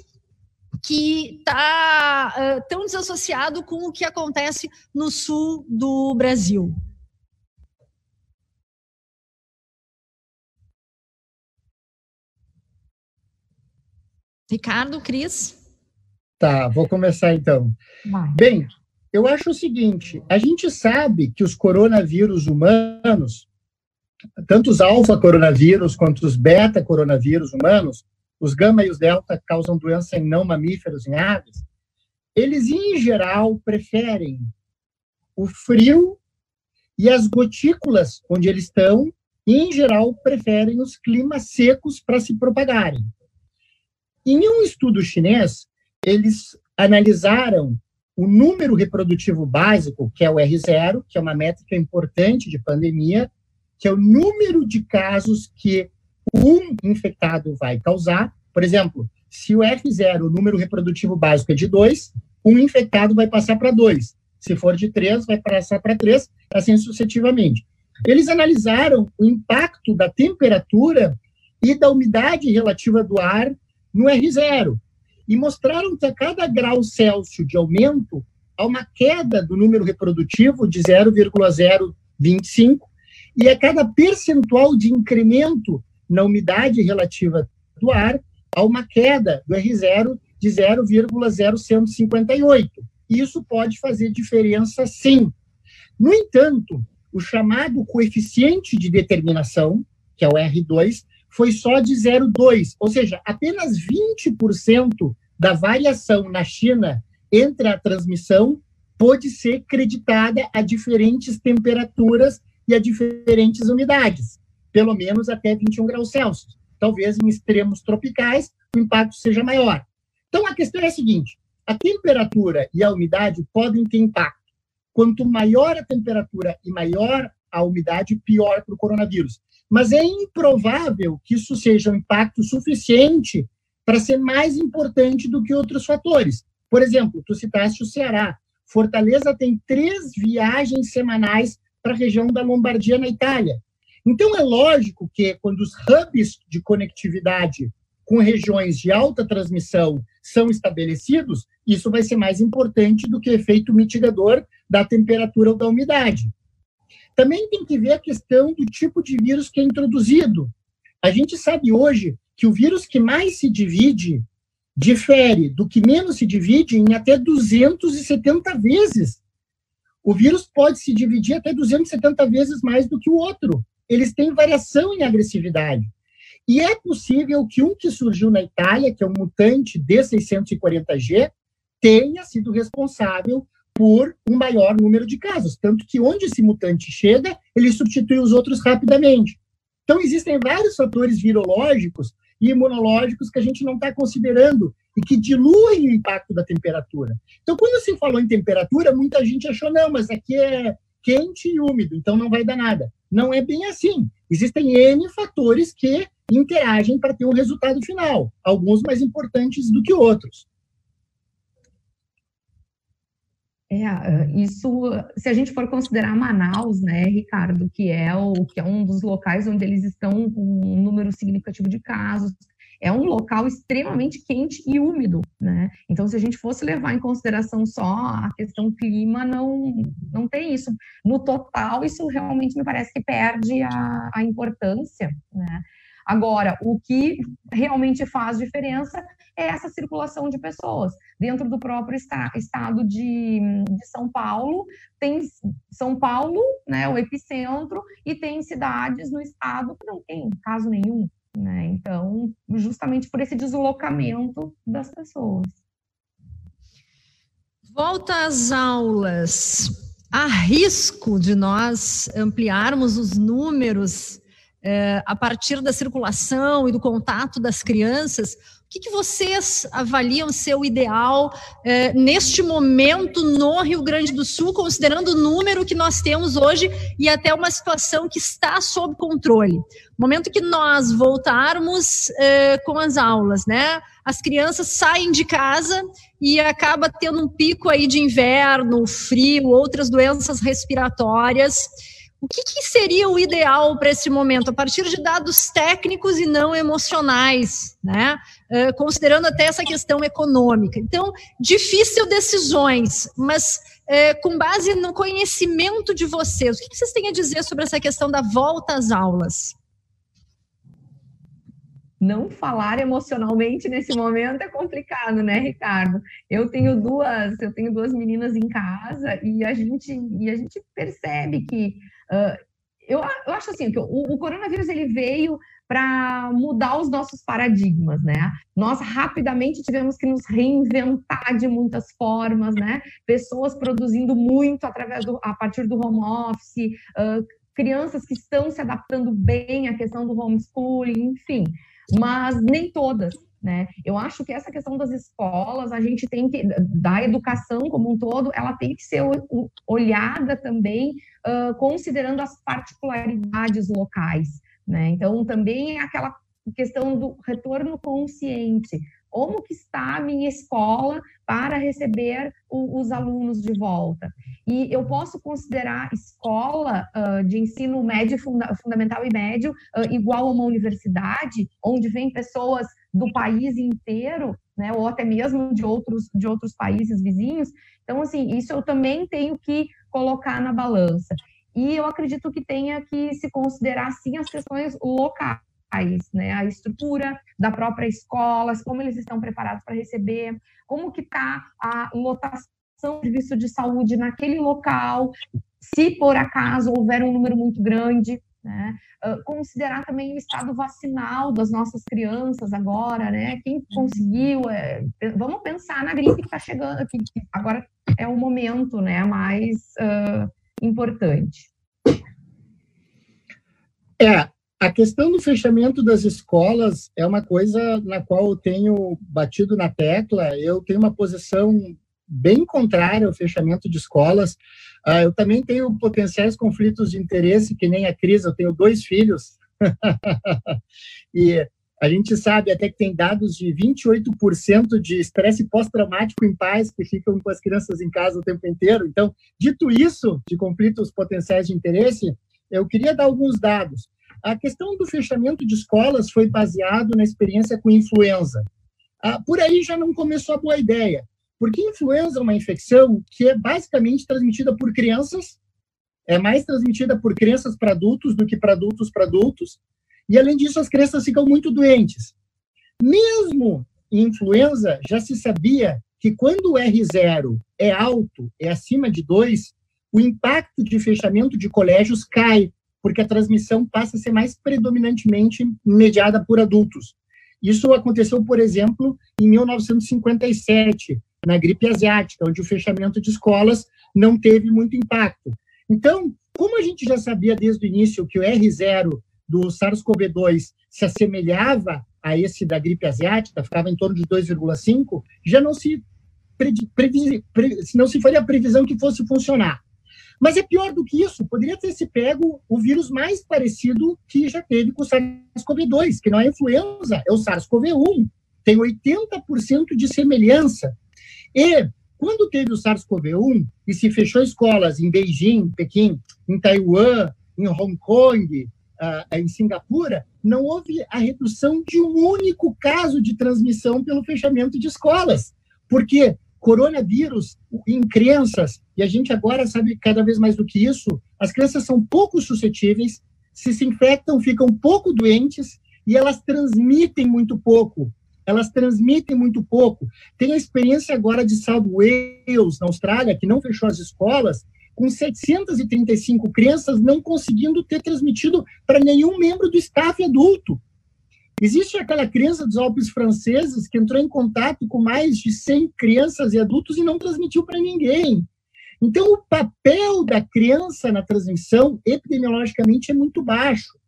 que está uh, tão desassociado com o que acontece no sul do Brasil. Ricardo, Cris? Tá, vou começar então. Vai. Bem, eu acho o seguinte: a gente sabe que os coronavírus humanos, tanto os alfa-coronavírus quanto os beta-coronavírus humanos, os gama e os delta causam doença em não mamíferos, em aves, eles, em geral, preferem o frio e as gotículas onde eles estão, e, em geral, preferem os climas secos para se propagarem. Em um estudo chinês, eles analisaram o número reprodutivo básico, que é o R0, que é uma métrica importante de pandemia, que é o número de casos que um infectado vai causar. Por exemplo, se o F0, o número reprodutivo básico, é de 2, um infectado vai passar para 2. Se for de 3, vai passar para 3, assim sucessivamente. Eles analisaram o impacto da temperatura e da umidade relativa do ar no R0 e mostraram que a cada grau Celsius de aumento há uma queda do número reprodutivo de 0,025 e a cada percentual de incremento na umidade relativa do ar, a uma queda do R0 de 0,0158. Isso pode fazer diferença, sim. No entanto, o chamado coeficiente de determinação, que é o R2, foi só de 0,2, ou seja, apenas 20% da variação na China entre a transmissão pode ser creditada a diferentes temperaturas e a diferentes umidades, pelo menos até 21 graus Celsius. Talvez em extremos tropicais o impacto seja maior. Então a questão é a seguinte: a temperatura e a umidade podem ter impacto. Quanto maior a temperatura e maior a umidade, pior para o coronavírus. Mas é improvável que isso seja um impacto suficiente para ser mais importante do que outros fatores. Por exemplo, tu citaste o Ceará. Fortaleza tem três viagens semanais para a região da Lombardia, na Itália. Então, é lógico que quando os hubs de conectividade com regiões de alta transmissão são estabelecidos, isso vai ser mais importante do que efeito mitigador da temperatura ou da umidade. Também tem que ver a questão do tipo de vírus que é introduzido. A gente sabe hoje que o vírus que mais se divide difere do que menos se divide em até 270 vezes. O vírus pode se dividir até 270 vezes mais do que o outro. Eles têm variação em agressividade. E é possível que um que surgiu na Itália, que é um mutante D640G, tenha sido responsável por um maior número de casos. Tanto que onde esse mutante chega, ele substitui os outros rapidamente. Então, existem vários fatores virológicos e imunológicos que a gente não está considerando e que diluem o impacto da temperatura. Então, quando se falou em temperatura, muita gente achou, não, mas aqui é quente e úmido, então não vai dar nada. Não é bem assim. Existem N fatores que interagem para ter um resultado final, alguns mais importantes do que outros. É, isso, se a gente for considerar Manaus, né, Ricardo, que é o que é um dos locais onde eles estão com um número significativo de casos, é um local extremamente quente e úmido, né? Então, se a gente fosse levar em consideração só a questão clima, não, não tem isso. No total, isso realmente me parece que perde a, a importância, né? Agora, o que realmente faz diferença é essa circulação de pessoas. Dentro do próprio está, estado de, de, São Paulo, tem São Paulo, né, o epicentro, e tem cidades no estado que não tem caso nenhum. Né? Então, justamente por esse deslocamento das pessoas. Volta às aulas. Há risco de nós ampliarmos os números é, a partir da circulação e do contato das crianças, o que, que vocês avaliam ser o ideal é, neste momento no Rio Grande do Sul, considerando o número que nós temos hoje e até uma situação que está sob controle? Momento que nós voltarmos é, com as aulas, né? As crianças saem de casa e acaba tendo um pico aí de inverno, frio, outras doenças respiratórias. O que, que seria o ideal para esse momento, a partir de dados técnicos e não emocionais, né? Considerando até essa questão econômica. Então, difícil decisões, mas com base no conhecimento de vocês, o que, que vocês têm a dizer sobre essa questão da volta às aulas? não falar emocionalmente nesse momento é complicado, né, Ricardo? Eu tenho duas, eu tenho duas meninas em casa e a gente e a gente percebe que Uh, eu, eu, acho assim que o, o coronavírus ele veio para mudar os nossos paradigmas, né? Nós rapidamente tivemos que nos reinventar de muitas formas, né? Pessoas produzindo muito através do, a partir do home office, uh, crianças que estão se adaptando bem à questão do homeschooling, enfim, mas nem todas. Né? Eu acho que essa questão das escolas, a gente tem que, da educação como um todo, ela tem que ser olhada também, uh, considerando as particularidades locais. Né? Então, também é aquela questão do retorno consciente como que está a minha escola para receber o, os alunos de volta. E eu posso considerar escola uh, de ensino médio, funda fundamental e médio uh, igual a uma universidade, onde vem pessoas do país inteiro, né, ou até mesmo de outros, de outros países vizinhos. Então, assim, isso eu também tenho que colocar na balança. E eu acredito que tenha que se considerar, sim, as questões locais né? A estrutura da própria escola, como eles estão preparados para receber, como que está a lotação do serviço de saúde naquele local, se por acaso houver um número muito grande, né? Uh, considerar também o estado vacinal das nossas crianças agora, né? Quem conseguiu, é, vamos pensar na gripe que está chegando, que, agora é o momento, né? Mais uh, importante. É, a questão do fechamento das escolas é uma coisa na qual eu tenho batido na tecla. Eu tenho uma posição bem contrária ao fechamento de escolas. Uh, eu também tenho potenciais conflitos de interesse, que nem a Cris, eu tenho dois filhos. e a gente sabe até que tem dados de 28% de estresse pós-traumático em pais que ficam com as crianças em casa o tempo inteiro. Então, dito isso, de conflitos potenciais de interesse, eu queria dar alguns dados. A questão do fechamento de escolas foi baseado na experiência com influenza. Ah, por aí já não começou a boa ideia, porque influenza é uma infecção que é basicamente transmitida por crianças, é mais transmitida por crianças para adultos do que para adultos para adultos, e além disso as crianças ficam muito doentes. Mesmo em influenza, já se sabia que quando o R0 é alto, é acima de 2, o impacto de fechamento de colégios cai, porque a transmissão passa a ser mais predominantemente mediada por adultos. Isso aconteceu, por exemplo, em 1957, na gripe asiática, onde o fechamento de escolas não teve muito impacto. Então, como a gente já sabia desde o início que o R0 do SARS-CoV-2 se assemelhava a esse da gripe asiática, ficava em torno de 2,5, já não se, previ, pre, não se faria a previsão que fosse funcionar. Mas é pior do que isso, poderia ter se pego o vírus mais parecido que já teve com o SARS-CoV-2, que não é influenza, é o SARS-CoV-1. Tem 80% de semelhança. E quando teve o SARS-CoV-1 e se fechou escolas em Beijing, Pequim, em Taiwan, em Hong Kong, uh, em Singapura, não houve a redução de um único caso de transmissão pelo fechamento de escolas. Porque coronavírus em crianças, e a gente agora sabe cada vez mais do que isso, as crianças são pouco suscetíveis, se se infectam, ficam pouco doentes e elas transmitem muito pouco. Elas transmitem muito pouco. Tem a experiência agora de South Wales, na Austrália, que não fechou as escolas, com 735 crianças não conseguindo ter transmitido para nenhum membro do staff adulto. Existe aquela criança dos Alpes franceses que entrou em contato com mais de 100 crianças e adultos e não transmitiu para ninguém. Então, o papel da criança na transmissão, epidemiologicamente, é muito baixo.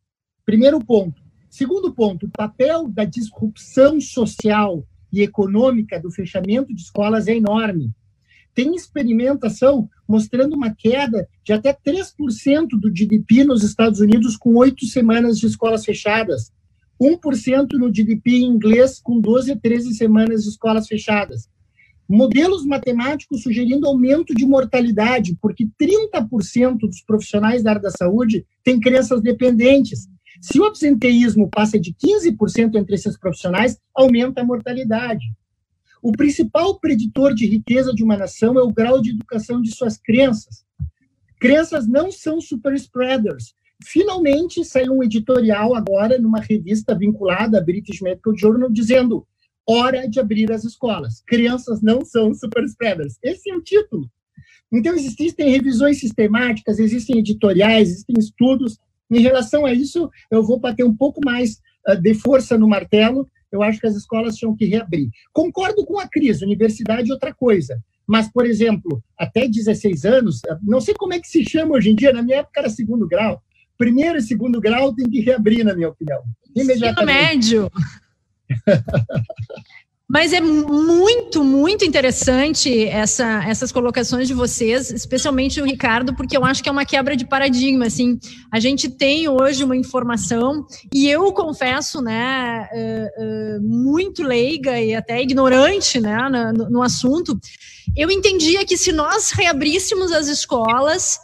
Primeiro ponto. Segundo ponto, o papel da disrupção social e econômica do fechamento de escolas é enorme. Tem experimentação mostrando uma queda de até 3% do GDP nos Estados Unidos com oito semanas de escolas fechadas. 1% no GDP inglês com 12 a 13 semanas de escolas fechadas. Modelos matemáticos sugerindo aumento de mortalidade, porque 30% dos profissionais da área da saúde têm crianças dependentes. Se o absenteísmo passa de 15% entre esses profissionais, aumenta a mortalidade. O principal preditor de riqueza de uma nação é o grau de educação de suas crianças. Crianças não são super spreaders, finalmente saiu um editorial agora numa revista vinculada à British Medical Journal dizendo hora de abrir as escolas. Crianças não são super spreaders. Esse é o título. Então, existem revisões sistemáticas, existem editoriais, existem estudos. Em relação a isso, eu vou bater um pouco mais uh, de força no martelo. Eu acho que as escolas tinham que reabrir. Concordo com a crise, universidade é outra coisa. Mas, por exemplo, até 16 anos, não sei como é que se chama hoje em dia, na minha época era segundo grau, primeiro e segundo grau tem que reabrir, na minha opinião. Imediatamente. Ensino médio. Mas é muito, muito interessante essa, essas colocações de vocês, especialmente o Ricardo, porque eu acho que é uma quebra de paradigma. Assim, a gente tem hoje uma informação e eu confesso, né, uh, uh, muito leiga e até ignorante, né, no, no assunto. Eu entendia que se nós reabríssemos as escolas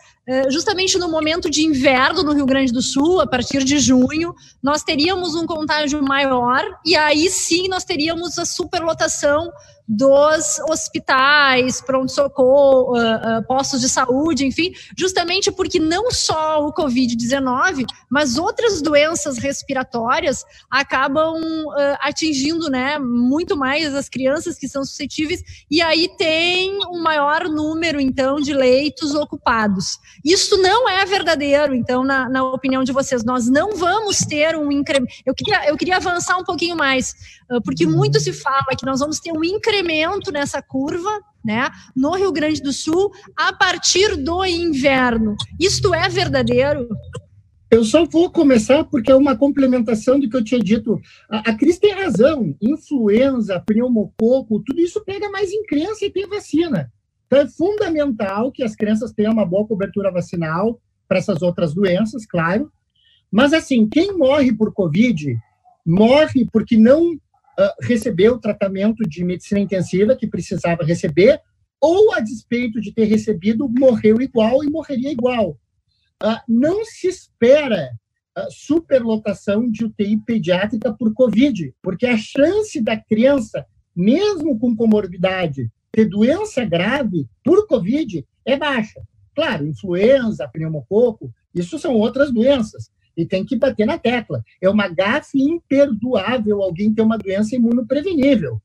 justamente no momento de inverno no Rio Grande do Sul, a partir de junho, nós teríamos um contágio maior e aí sim nós teríamos a superlotação dos hospitais, pronto-socorro, uh, uh, postos de saúde, enfim, justamente porque não só o Covid-19, mas outras doenças respiratórias acabam uh, atingindo né, muito mais as crianças que são suscetíveis, e aí tem um maior número, então, de leitos ocupados. Isso não é verdadeiro, então, na, na opinião de vocês, nós não vamos ter um incremento. Eu queria, eu queria avançar um pouquinho mais, porque muito se fala que nós vamos ter um incremento incremento nessa curva, né, no Rio Grande do Sul a partir do inverno. Isto é verdadeiro? Eu só vou começar porque é uma complementação do que eu tinha dito. A, a Cris tem razão. Influenza, pneumococo, tudo isso pega mais em criança e tem vacina. Então é fundamental que as crianças tenham uma boa cobertura vacinal para essas outras doenças, claro. Mas assim, quem morre por Covid morre porque não uh, recebeu o tratamento de medicina intensiva que precisava receber, ou a despeito de ter recebido, morreu igual e morreria igual. Uh, não se espera uh, superlotação de UTI pediátrica por Covid, porque a chance da criança, mesmo com comorbidade, ter doença grave por Covid é baixa. Claro, influenza, pneumococo, isso são outras doenças e tem que bater na tecla. É uma gafe imperdoável alguém ter uma doença imunoprevenível.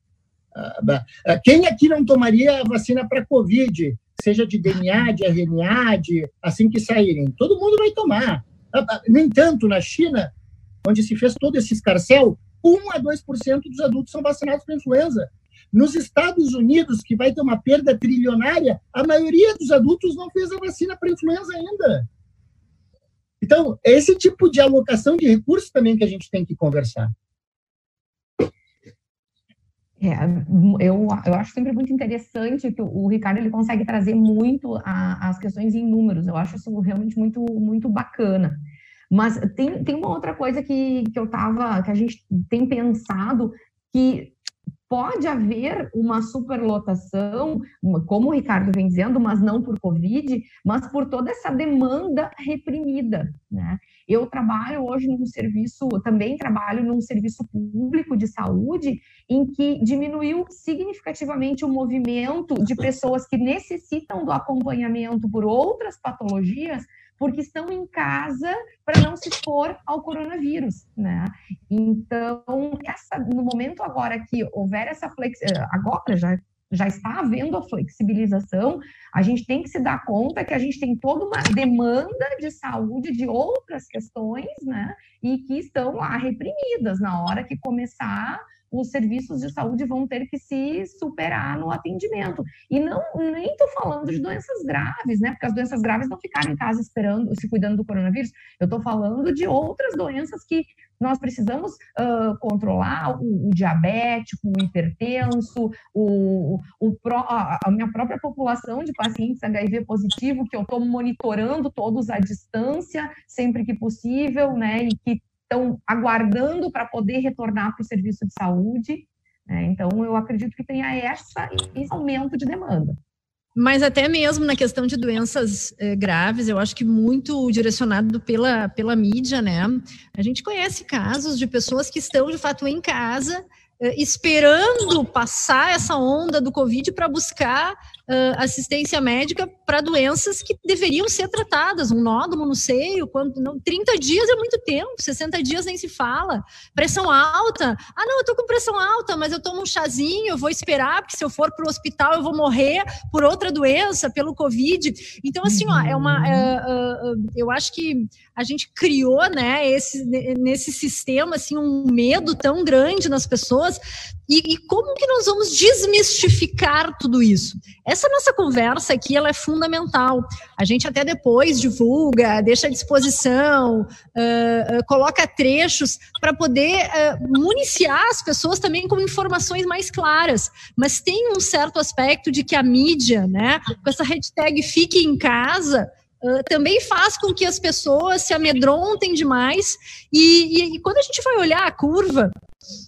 Ah, ah, quem aqui não tomaria a vacina para Covid, seja de DNA, de RNA, de, assim que saírem? Todo mundo vai tomar. Ah, no entanto, na China, onde se fez todo esse escarcel, 1 a 2% dos adultos são vacinados para influenza. Nos Estados Unidos, que vai ter uma perda trilionária, a maioria dos adultos não fez a vacina para influenza ainda. Então, é esse tipo de alocação de recursos também que a gente tem que conversar. É, eu, eu acho sempre muito interessante que o, Ricardo ele consegue trazer muito a, as questões em números. Eu acho isso realmente muito, muito bacana. Mas tem, tem uma outra coisa que, que eu tava, que a gente tem pensado, que pode haver uma superlotação, como o Ricardo vem dizendo, mas não por Covid, mas por toda essa demanda reprimida. Né? Eu trabalho hoje num serviço, também trabalho num serviço público de saúde, em que diminuiu significativamente o movimento de pessoas que necessitam do acompanhamento por outras patologias porque estão em casa para não se expor ao coronavírus, né? Então, essa, no momento agora que houver essa flexibilidade, eh, agora já já está havendo a flexibilização, a gente tem que se dar conta que a gente tem toda uma demanda de saúde de outras questões, né? E que estão lá reprimidas na hora que começar os serviços de saúde vão ter que se superar no atendimento. E não nem estou falando de doenças graves, né? Porque as doenças graves não ficaram em casa esperando, se cuidando do coronavírus. Eu estou falando de outras doenças que nós precisamos uh, controlar o, o, diabético, o hipertenso, o, o, a, a minha própria população de pacientes HIV positivo, que eu estou monitorando todos à distância, sempre que possível, né? E que estão aguardando para poder retornar para o serviço de saúde. Né? Então, eu acredito que tenha essa, esse aumento de demanda. Mas até mesmo na questão de doenças eh, graves, eu acho que muito direcionado pela, pela mídia, né? A gente conhece casos de pessoas que estão, de fato, em casa, eh, esperando passar essa onda do Covid para buscar uh, assistência médica para doenças que deveriam ser tratadas, um nódulo no seio, quando, não, 30 dias é muito tempo, 60 dias nem se fala. Pressão alta, ah não, eu estou com pressão alta, mas eu tomo um chazinho, eu vou esperar, porque se eu for para o hospital eu vou morrer por outra doença, pelo Covid. Então, assim, ó, é uma, é, eu acho que a gente criou, né, esse, nesse sistema, assim, um medo tão grande nas pessoas, e, e, como que nós vamos desmistificar tudo isso? Essa nossa conversa aqui ela é fundamental. A gente até depois divulga, deixa à disposição, uh, uh, coloca trechos para poder uh, municiar as pessoas também com informações mais claras. Mas tem um certo aspecto de que a mídia, né, com essa hashtag Fique em Casa, Uh, também faz com que as pessoas se amedrontem demais. E, e, e, quando a gente vai olhar a curva,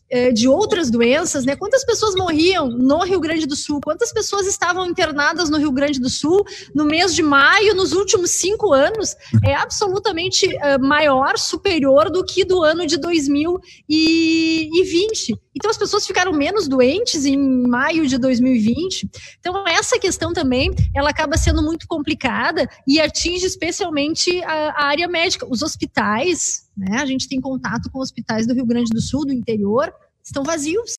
eh, de outras doenças, né? Quantas pessoas morriam no Rio Grande do Sul? Quantas pessoas estavam internadas no Rio Grande do Sul no mês de maio, nos últimos cinco anos? É absolutamente uh, maior, superior do que do ano de 2020. Então, as pessoas ficaram menos doentes em maio de 2020. Então, essa questão também, ela acaba sendo muito complicada e atinge especialmente a, a área médica. Os hospitais, né? A gente tem contato com hospitais do Rio Grande do Sul, do interior, estão vazios.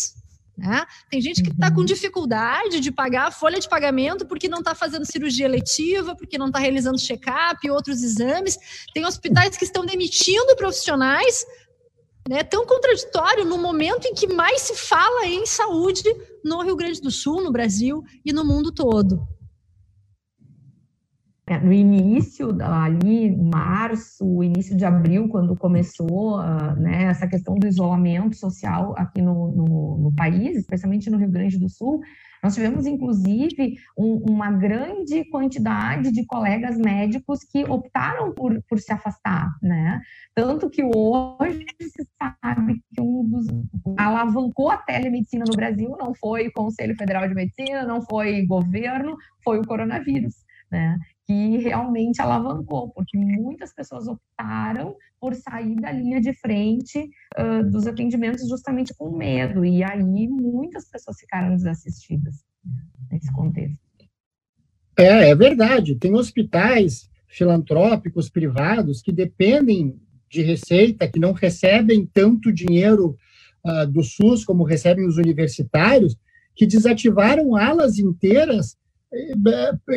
Né? Tem gente que está com uhum. dificuldade de pagar a folha de pagamento porque não está fazendo cirurgia letiva, porque não está realizando check-up e outros exames. Tem hospitais que estão demitindo profissionais. É tão contraditório no momento em que mais se fala em saúde no Rio Grande do Sul, no Brasil e no mundo todo. É, no início, ali março, início de abril, quando começou uh, né, essa questão do isolamento social aqui no, no, no, país, especialmente no Rio Grande do Sul, nós tivemos, inclusive, um, uma grande quantidade de colegas médicos que optaram por, por se afastar, né? Tanto que hoje se sabe que um dos alavancou a telemedicina no Brasil não foi Conselho Federal de Medicina, não foi governo, foi o coronavírus. Né? Que realmente alavancou, porque muitas pessoas optaram por sair da linha de frente uh, dos atendimentos justamente com medo, e aí muitas pessoas ficaram desassistidas nesse contexto. É, é verdade. Tem hospitais filantrópicos privados que dependem de receita, que não recebem tanto dinheiro uh, do SUS como recebem os universitários, que desativaram alas inteiras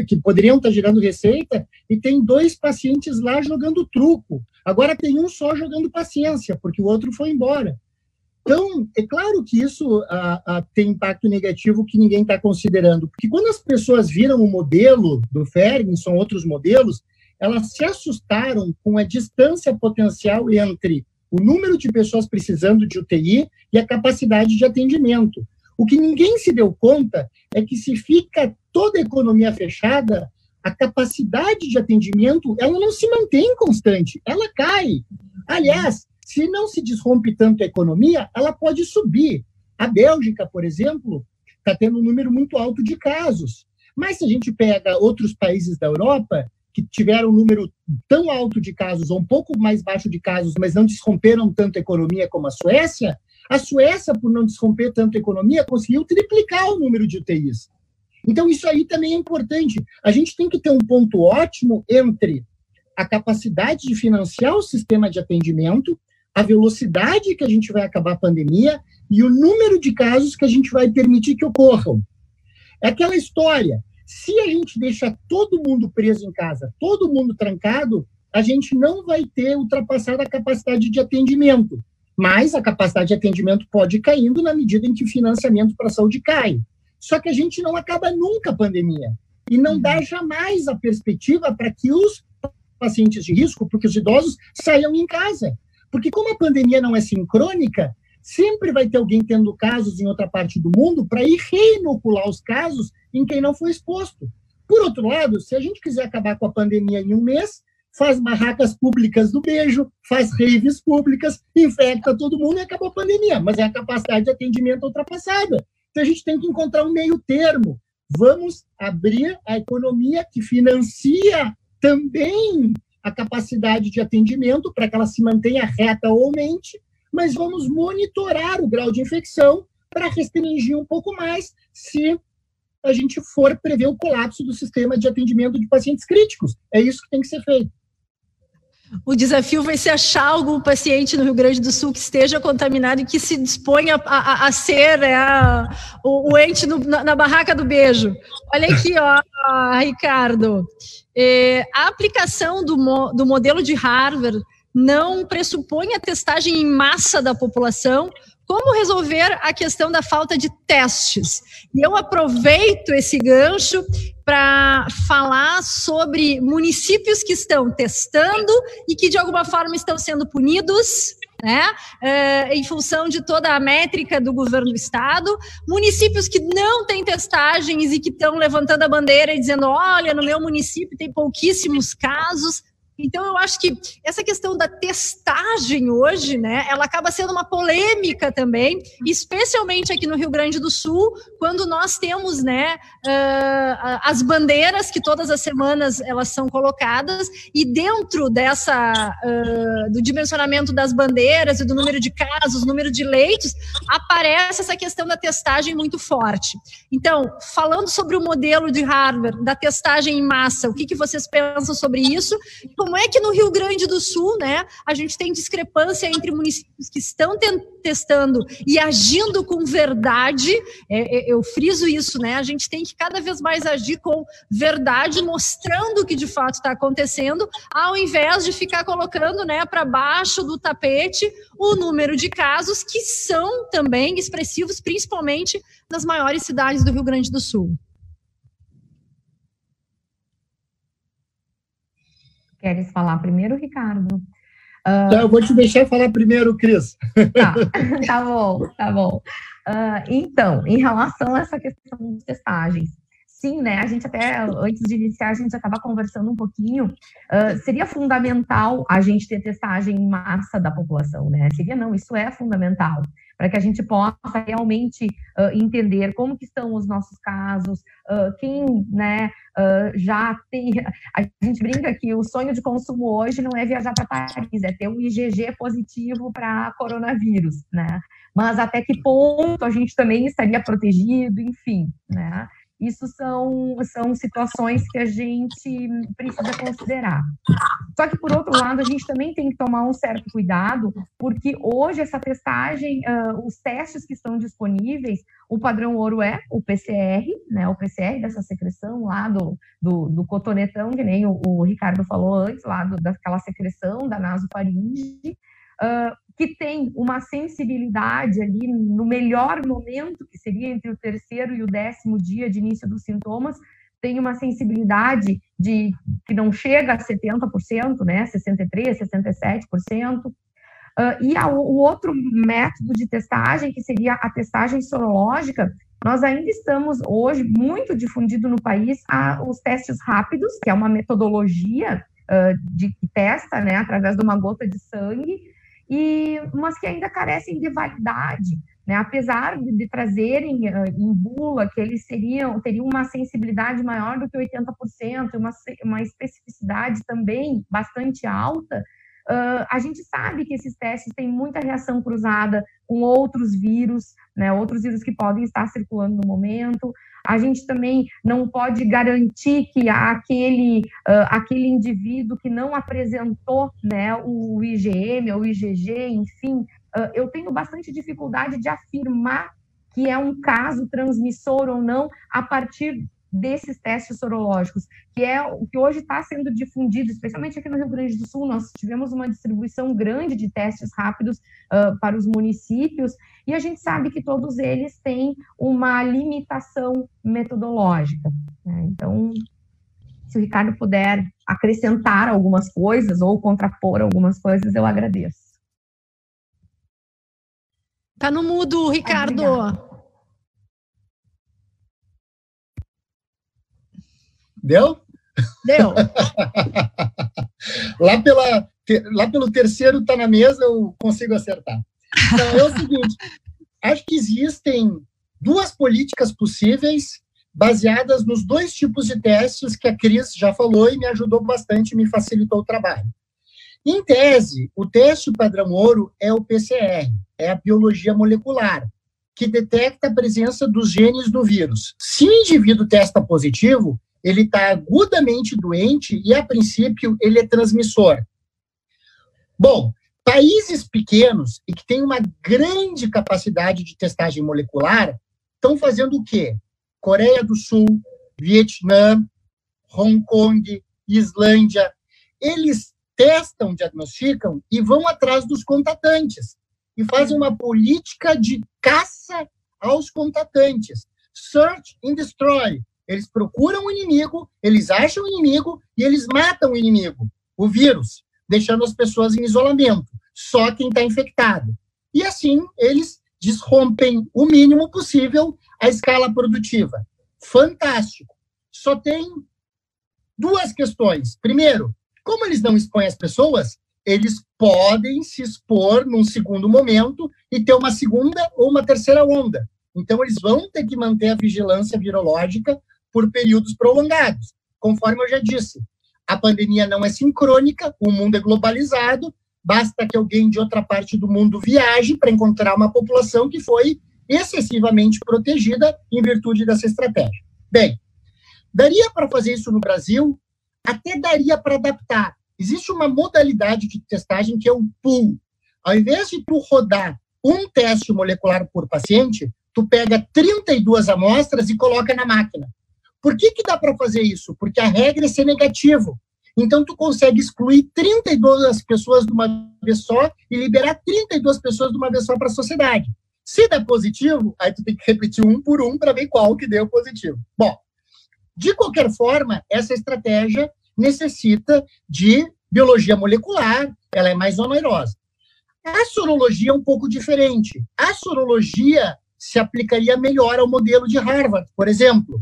que poderiam estar gerando receita, e tem dois pacientes lá jogando truco. Agora tem um só jogando paciência, porque o outro foi embora. Então, é claro que isso a, a, tem impacto negativo que ninguém está considerando, porque quando as pessoas viram o modelo do Ferguson, outros modelos, elas se assustaram com a distância potencial entre o número de pessoas precisando de UTI e a capacidade de atendimento. O que ninguém se deu conta é que se fica toda a economia fechada, a capacidade de atendimento ela não se mantém constante, ela cai. Aliás, se não se desrompe tanto a economia, ela pode subir. A Bélgica, por exemplo, está tendo um número muito alto de casos. Mas se a gente pega outros países da Europa, que tiveram um número tão alto de casos, ou um pouco mais baixo de casos, mas não desromperam tanto a economia como a Suécia, a Suécia, por não desromper tanto a economia, conseguiu triplicar o número de UTIs. Então, isso aí também é importante. A gente tem que ter um ponto ótimo entre a capacidade de financiar o sistema de atendimento, a velocidade que a gente vai acabar a pandemia e o número de casos que a gente vai permitir que ocorram. É aquela história. Se a gente deixa todo mundo preso em casa, todo mundo trancado, a gente não vai ter ultrapassado a capacidade de atendimento. Mas a capacidade de atendimento pode ir caindo na medida em que o financiamento para a saúde cai. Só que a gente não acaba nunca a pandemia. E não dá uhum. jamais a perspectiva para que os pacientes de risco, porque os idosos, saiam em casa. Porque como a pandemia não é sincrônica, sempre vai ter alguém tendo casos em outra parte do mundo para ir reinocular os casos em quem não foi exposto. Por outro lado, se a gente quiser acabar com a pandemia em um mês, faz barracas públicas do beijo, faz raves públicas, infecta todo mundo e acabou a pandemia. Mas é a capacidade de atendimento ultrapassada. Então a gente tem que encontrar um meio termo. Vamos abrir a economia que financia também a capacidade de atendimento para que ela se mantenha reta ou aumente, mas vamos monitorar o grau de infecção para restringir um pouco mais se a gente for prever o colapso do sistema de atendimento de pacientes críticos. É isso que tem que ser feito. O desafio vai ser achar algum paciente no Rio Grande do Sul que esteja contaminado e que se disponha a, a, a ser né, a, o, o, ente no, na, na, barraca do beijo. Olha aqui, ó, Ricardo. É, a aplicação do, mo, do modelo de Harvard não pressupõe a testagem em massa da população, como resolver a questão da falta de testes. E eu aproveito esse gancho para falar sobre municípios que estão testando e que de alguma forma estão sendo punidos. Né, é, em função de toda a métrica do governo do estado, municípios que não têm testagens e que estão levantando a bandeira e dizendo: olha, no meu município tem pouquíssimos casos, Então, eu acho que essa questão da testagem hoje, né, ela acaba sendo uma polêmica também, especialmente aqui no Rio Grande do Sul, quando nós temos, né, uh, as bandeiras que todas as semanas elas são colocadas e dentro dessa uh, do dimensionamento das bandeiras e do número de casos, número de leitos, aparece essa questão da testagem muito forte. Então, falando sobre o modelo de Harvard da testagem em massa, o que, que vocês pensam sobre isso? Como é que no Rio Grande do Sul, né, a gente tem discrepância entre municípios que estão testando e agindo com verdade? É, é, eu friso isso, né? A gente tem que cada vez mais agir com verdade, mostrando o que de fato está acontecendo, ao invés de ficar colocando, né, para baixo do tapete o número de casos que são também expressivos, principalmente nas maiores cidades do Rio Grande do Sul. Queres falar primeiro, Ricardo? Uh... eu vou te deixar falar primeiro, Cris. Tá, tá bom, tá bom. Uh, então, em relação a essa questão de testagens, sim, né? A gente até, antes de iniciar, a gente já estava conversando um pouquinho. Uh, seria fundamental a gente ter testagem em massa da população, né? Seria não, isso é fundamental para que a gente possa realmente uh, entender como que estão os nossos casos, uh, quem, né, já tem... A gente brinca que o sonho de consumo hoje não é viajar para Paris, é ter um IgG positivo para coronavírus, né? Mas até que ponto a gente também estaria protegido, enfim, né? Isso são, são situações que a gente precisa considerar. Só que, por outro lado, a gente também tem que tomar um certo cuidado, porque hoje essa testagem, uh, os testes que estão disponíveis, o padrão ouro é o PCR, né, o PCR dessa secreção lá do, do, do cotonetão, que nem o, o, Ricardo falou antes, lá do, daquela secreção da nasofaringe, uh, que tem uma sensibilidade ali no melhor momento, que seria entre o terceiro e o décimo dia de início dos sintomas, tem uma sensibilidade de que não chega a 70%, né, 63, 67%. Uh, e a, o outro método de testagem, que seria a testagem sorológica, nós ainda estamos hoje muito difundido no país a, os testes rápidos, que é uma metodologia uh, de que testa, né, através de uma gota de sangue, e mas que ainda carecem de validade, né? Apesar de, trazerem uh, em bula que eles seriam teriam uma sensibilidade maior do que 80%, uma uma especificidade também bastante alta, Uh, a gente sabe que esses testes têm muita reação cruzada com outros vírus, né, outros vírus que podem estar circulando no momento. A gente também não pode garantir que aquele, uh, aquele indivíduo que não apresentou né, o IgM ou o IgG, enfim, uh, eu tenho bastante dificuldade de afirmar que é um caso transmissor ou não a partir desses testes sorológicos, que é o que hoje está sendo difundido, especialmente aqui no Rio Grande do Sul. Nós tivemos uma distribuição grande de testes rápidos uh, para os municípios, e a gente sabe que todos eles têm uma limitação metodológica. Né? Então, se o Ricardo puder acrescentar algumas coisas ou contrapor algumas coisas, eu agradeço. Tá no mudo, Ricardo. Obrigada. Deu? Deu. lá, pela, lá pelo terceiro está na mesa, eu consigo acertar. Então, é o seguinte: acho que existem duas políticas possíveis baseadas nos dois tipos de testes que a Cris já falou e me ajudou bastante, me facilitou o trabalho. Em tese, o teste padrão ouro é o PCR, é a biologia molecular, que detecta a presença dos genes do vírus. Se o indivíduo testa positivo, ele está agudamente doente e, a princípio, ele é transmissor. Bom, países pequenos e que têm uma grande capacidade de testagem molecular estão fazendo o quê? Coreia do Sul, Vietnã, Hong Kong, Islândia, eles testam, diagnosticam e vão atrás dos contatantes e fazem uma política de caça aos contatantes. Search and destroy. Eles procuram o inimigo, eles acham o inimigo e eles matam o inimigo, o vírus, deixando as pessoas em isolamento. Só quem está infectado. E assim, eles desrompem o mínimo possível a escala produtiva. Fantástico. Só tem duas questões. Primeiro, Como eles não expõem as pessoas, eles podem se expor num segundo momento e ter uma segunda ou uma terceira onda. Então, eles vão ter que manter a vigilância virológica por períodos prolongados. Conforme eu já disse, a pandemia não é sincrônica, o mundo é globalizado, basta que alguém de outra parte do mundo viaje para encontrar uma população que foi excessivamente protegida em virtude dessa estratégia. Bem, daria para fazer isso no Brasil? Até daria para adaptar. Existe uma modalidade de testagem que é o pool. Ao invés de tu rodar um teste molecular por paciente, tu pega 32 amostras e coloca na máquina. Por que, que dá para fazer isso? Porque a regra é ser negativo. Então, tu consegue excluir 32 pessoas de uma vez só e liberar 32 pessoas de uma vez só para a sociedade. Se der positivo, aí tu tem que repetir um por um para ver qual que deu positivo. Bom, de qualquer forma, essa estratégia necessita de biologia molecular, ela é mais onerosa. A sorologia é um pouco diferente. A sorologia se aplicaria melhor ao modelo de Harvard, por exemplo.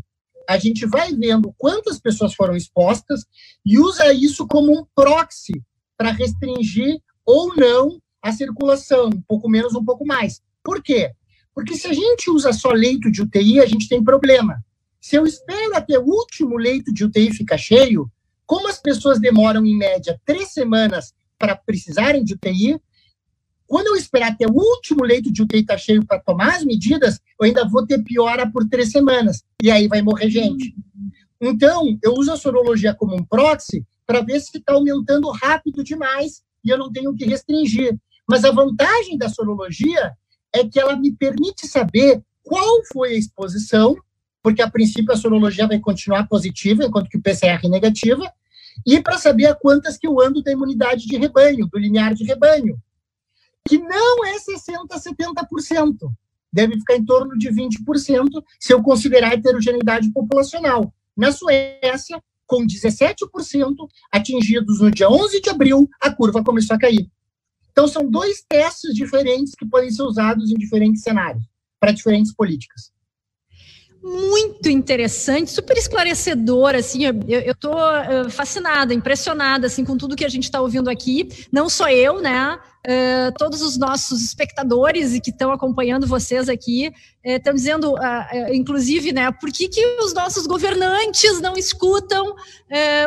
A gente vai vendo quantas pessoas foram expostas e usa isso como um proxy para restringir ou não a circulação, um pouco menos, um pouco mais. Por quê? Porque se a gente usa só leito de UTI, a gente tem problema. Se eu espero até o último leito de UTI ficar cheio, como as pessoas demoram, em média, três semanas para precisarem de UTI, quando eu esperar até o último leito de UTI tá cheio para tomar as medidas, eu ainda vou ter piora por três semanas. E aí vai morrer gente. Então, eu uso a sorologia como um proxy para ver se está aumentando rápido demais e eu não tenho que restringir. Mas a vantagem da sorologia é que ela me permite saber qual foi a exposição, porque a princípio a sorologia vai continuar positiva, enquanto que o PCR é negativa, e para saber a quantas que eu ando da imunidade de rebanho, do limiar de rebanho que não é 60%, 70%. Deve ficar em torno de 20% se eu considerar a heterogeneidade populacional. Na Suécia, com 17% atingidos no dia 11 de abril, a curva começou a cair. Então, são dois testes diferentes que podem ser usados em diferentes cenários, para diferentes políticas muito interessante, super esclarecedor, assim, eu, estou uh, fascinada, impressionada, assim, com tudo que a gente está ouvindo aqui, não só eu, né, uh, todos os nossos espectadores e que estão acompanhando vocês aqui, estão uh, dizendo, inclusive, né, por que, que os nossos governantes não escutam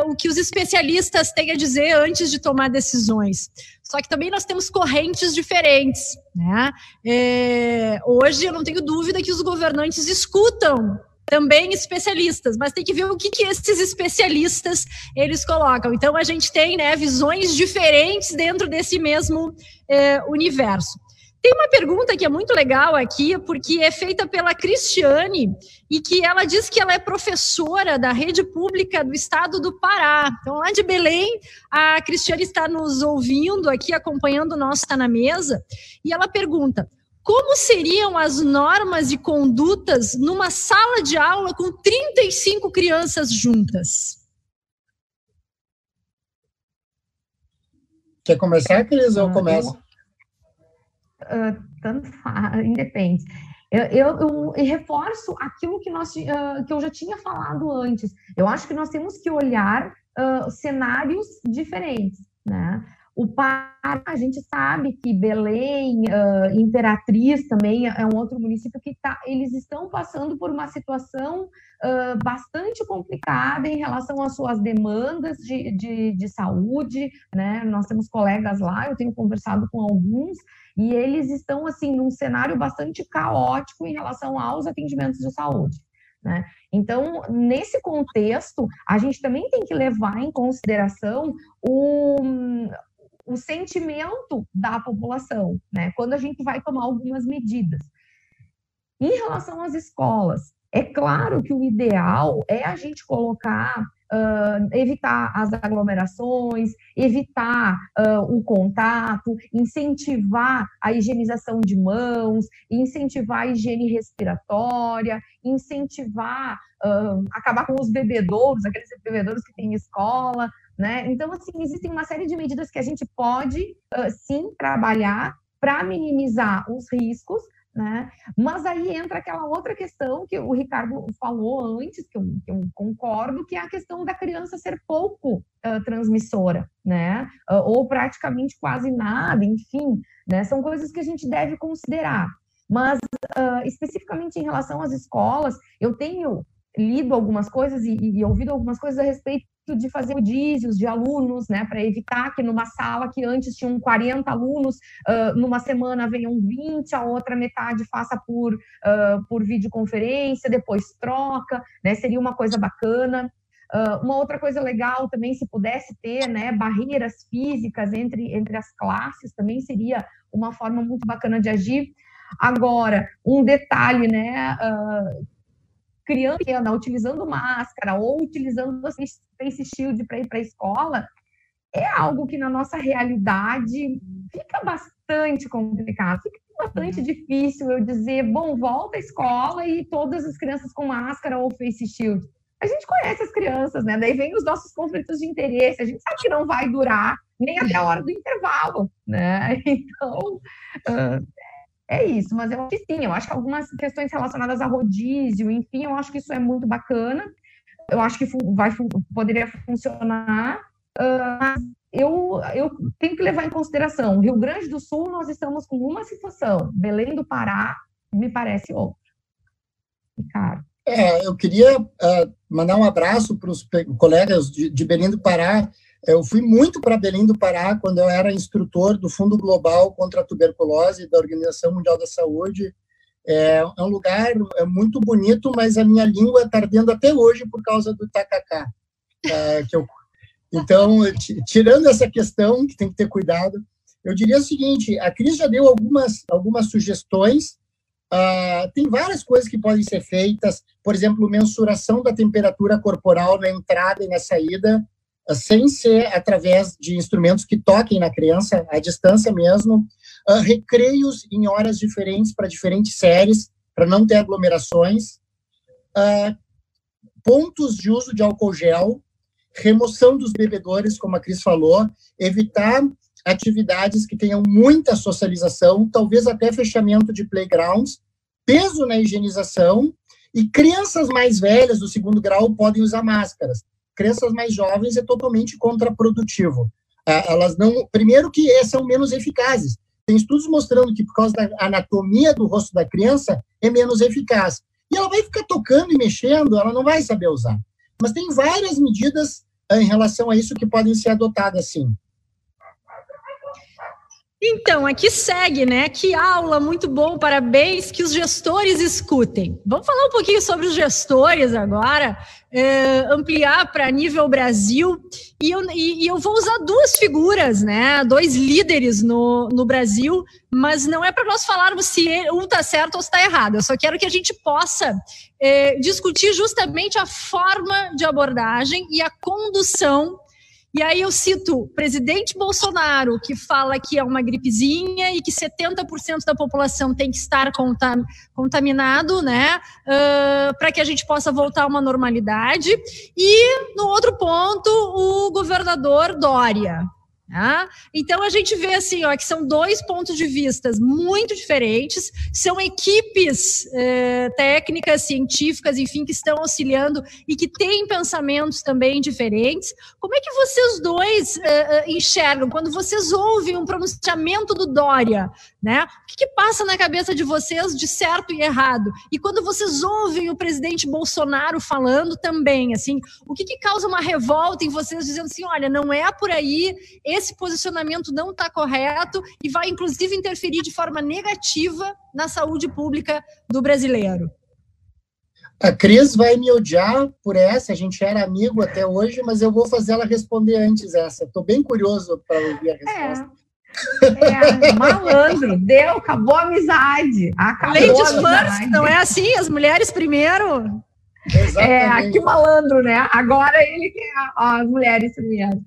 o que os especialistas têm a dizer antes de tomar decisões? Só que também nós temos correntes diferentes. Né? Hoje eu não tenho dúvida que os governantes escutam também especialistas, mas tem que ver o que, que esses especialistas eles colocam. Então a gente tem né, visões diferentes dentro desse mesmo é, universo. Tem uma pergunta que é muito legal aqui, porque é feita pela Cristiane, e que ela diz que ela é professora da rede pública do estado do Pará. Então, lá de Belém, a Cristiane está nos ouvindo aqui, acompanhando o nosso Está na Mesa, e ela pergunta: como seriam as normas e condutas numa sala de aula com 35 crianças juntas? Quer começar, Cris, ou ah, começa? uh, tanto faz, independe. Eu, eu, eu, reforço aquilo que, nós, uh, que eu já tinha falado antes. Eu acho que nós temos que olhar uh, cenários diferentes, né? O Pará, a gente sabe que Belém, uh, Imperatriz também é um outro município que tá, eles estão passando por uma situação uh, bastante complicada em relação às suas demandas de, de, de, saúde, né? Nós temos colegas lá, eu tenho conversado com alguns, e eles estão, assim, num cenário bastante caótico em relação aos atendimentos de saúde. Né? Então, nesse contexto, a gente também tem que levar em consideração o, o sentimento da população, né? Quando a gente vai tomar algumas medidas. Em relação às escolas, é claro que o ideal é a gente colocar Uh, evitar as aglomerações, evitar uh, o contato, incentivar a higienização de mãos, incentivar a higiene respiratória, incentivar, uh, acabar com os bebedouros, aqueles bebedouros que tem em escola, né? Então, assim, existem uma série de medidas que a gente pode, sim, trabalhar para minimizar os riscos, né? Mas aí entra aquela outra questão que o Ricardo falou antes, que eu, que eu concordo, que é a questão da criança ser pouco uh, transmissora, né? Uh, ou praticamente quase nada, enfim, né? São coisas que a gente deve considerar. Mas, uh, especificamente em relação às escolas, eu tenho lido algumas coisas e, e ouvido algumas coisas a respeito de fazer rodízios de alunos, né, para evitar que numa sala que antes tinham 40 alunos, uh, numa semana venham 20, a outra metade faça por, uh, por videoconferência, depois troca, né, seria uma coisa bacana. Uh, uma outra coisa legal também, se pudesse ter né, barreiras físicas entre, entre as classes, também seria uma forma muito bacana de agir. Agora, um detalhe, né, uh, criança utilizando máscara ou utilizando face shield para ir para a escola, é algo que na nossa realidade fica bastante complicado, fica bastante uhum. difícil eu dizer, bom, volta à escola e todas as crianças com máscara ou face shield. A gente conhece as crianças, né? Daí vem os nossos conflitos de interesse, a gente sabe que não vai durar nem até a hora do intervalo, né? Então, uh, é isso, mas eu acho que sim, eu acho que algumas questões relacionadas a rodízio, enfim, eu acho que isso é muito bacana, eu acho que vai, poderia funcionar, mas eu, eu tenho que levar em consideração, Rio Grande do Sul nós estamos com uma situação, Belém do Pará me parece outra. Ricardo. É, eu queria uh, mandar um abraço para os colegas de, de Belém do Pará, eu fui muito para Belém do Pará quando eu era instrutor do Fundo Global contra a Tuberculose da Organização Mundial da Saúde. É, é um lugar é muito bonito, mas a minha língua está ardendo até hoje por causa do tacacá. É, eu, então, tirando essa questão, que tem que ter cuidado, eu diria o seguinte: a Cris já deu algumas, algumas sugestões. Uh, tem várias coisas que podem ser feitas, por exemplo, mensuração da temperatura corporal na entrada e na saída sem ser através de instrumentos que toquem na criança, à distância mesmo, uh, recreios em horas diferentes para diferentes séries, para não ter aglomerações, uh, pontos de uso de álcool gel, remoção dos bebedores, como a Cris falou, evitar atividades que tenham muita socialização, talvez até fechamento de playgrounds, peso na higienização, e crianças mais velhas do segundo grau podem usar máscaras crianças mais jovens é totalmente contraprodutivo. Ah, elas não, primeiro que são menos eficazes. Tem estudos mostrando que por causa da anatomia do rosto da criança é menos eficaz. E ela vai ficar tocando e mexendo, ela não vai saber usar. Mas tem várias medidas ah, em relação a isso que podem ser adotadas, sim. Então, aqui segue, né? Que aula, muito bom, parabéns, que os gestores escutem. Vamos falar um pouquinho sobre os gestores agora, é, ampliar para nível Brasil. E eu, e, e eu, vou usar duas figuras, né? Dois líderes no, no Brasil, mas não é para nós falarmos se um está certo ou está errado. Eu só quero que a gente possa é, discutir justamente a forma de abordagem e a condução e aí eu cito o presidente Bolsonaro, que fala que é uma gripezinha e que 70% da população tem que estar contaminado, né? Uh, para que a gente possa voltar a uma normalidade. E, no outro ponto, o governador Dória, Tá? Então a gente vê assim, ó, que são dois pontos de vista muito diferentes, são equipes eh, técnicas, científicas, enfim, que estão auxiliando e que têm pensamentos também diferentes. Como é que vocês dois eh, eh enxergam quando vocês ouvem um pronunciamento do Dória? Né? O que, que passa na cabeça de vocês de certo e errado? E quando vocês ouvem o presidente Bolsonaro falando também, assim, o que, que causa uma revolta em vocês dizendo assim, olha, não é por aí, esse posicionamento não está correto e vai, inclusive, interferir de forma negativa na saúde pública do brasileiro. A Cris vai me odiar por essa, a gente era amigo até hoje, mas eu vou fazer ela responder antes essa. Estou bem curioso para ouvir a resposta. É. É, malandro, deu, acabou a amizade. Acabou Ladies a amizade. first, não é assim? As mulheres primeiro? Exatamente. É, que malandro, né? Agora ele quer as mulheres primeiro.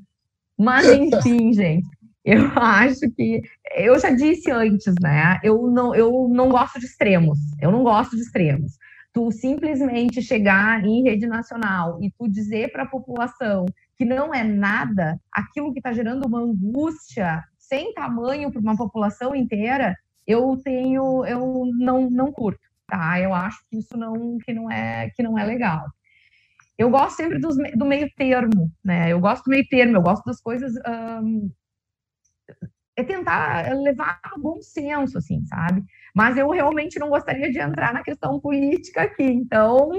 Mas, enfim, gente, eu acho que. Eu já disse antes, né? Eu não, eu não gosto de extremos. Eu não gosto de extremos. Tu simplesmente chegar em rede nacional e tu dizer para a população que não é nada, aquilo que está gerando uma angústia sem tamanho para uma população inteira, eu tenho, eu não, não curto, tá? Eu acho que isso não, que não é, que não é legal. Eu gosto sempre dos, do meio termo, né? Eu gosto do meio termo, eu gosto das coisas. É tentar levar bom senso, assim, sabe? Mas eu realmente não gostaria de entrar na questão política aqui. Então,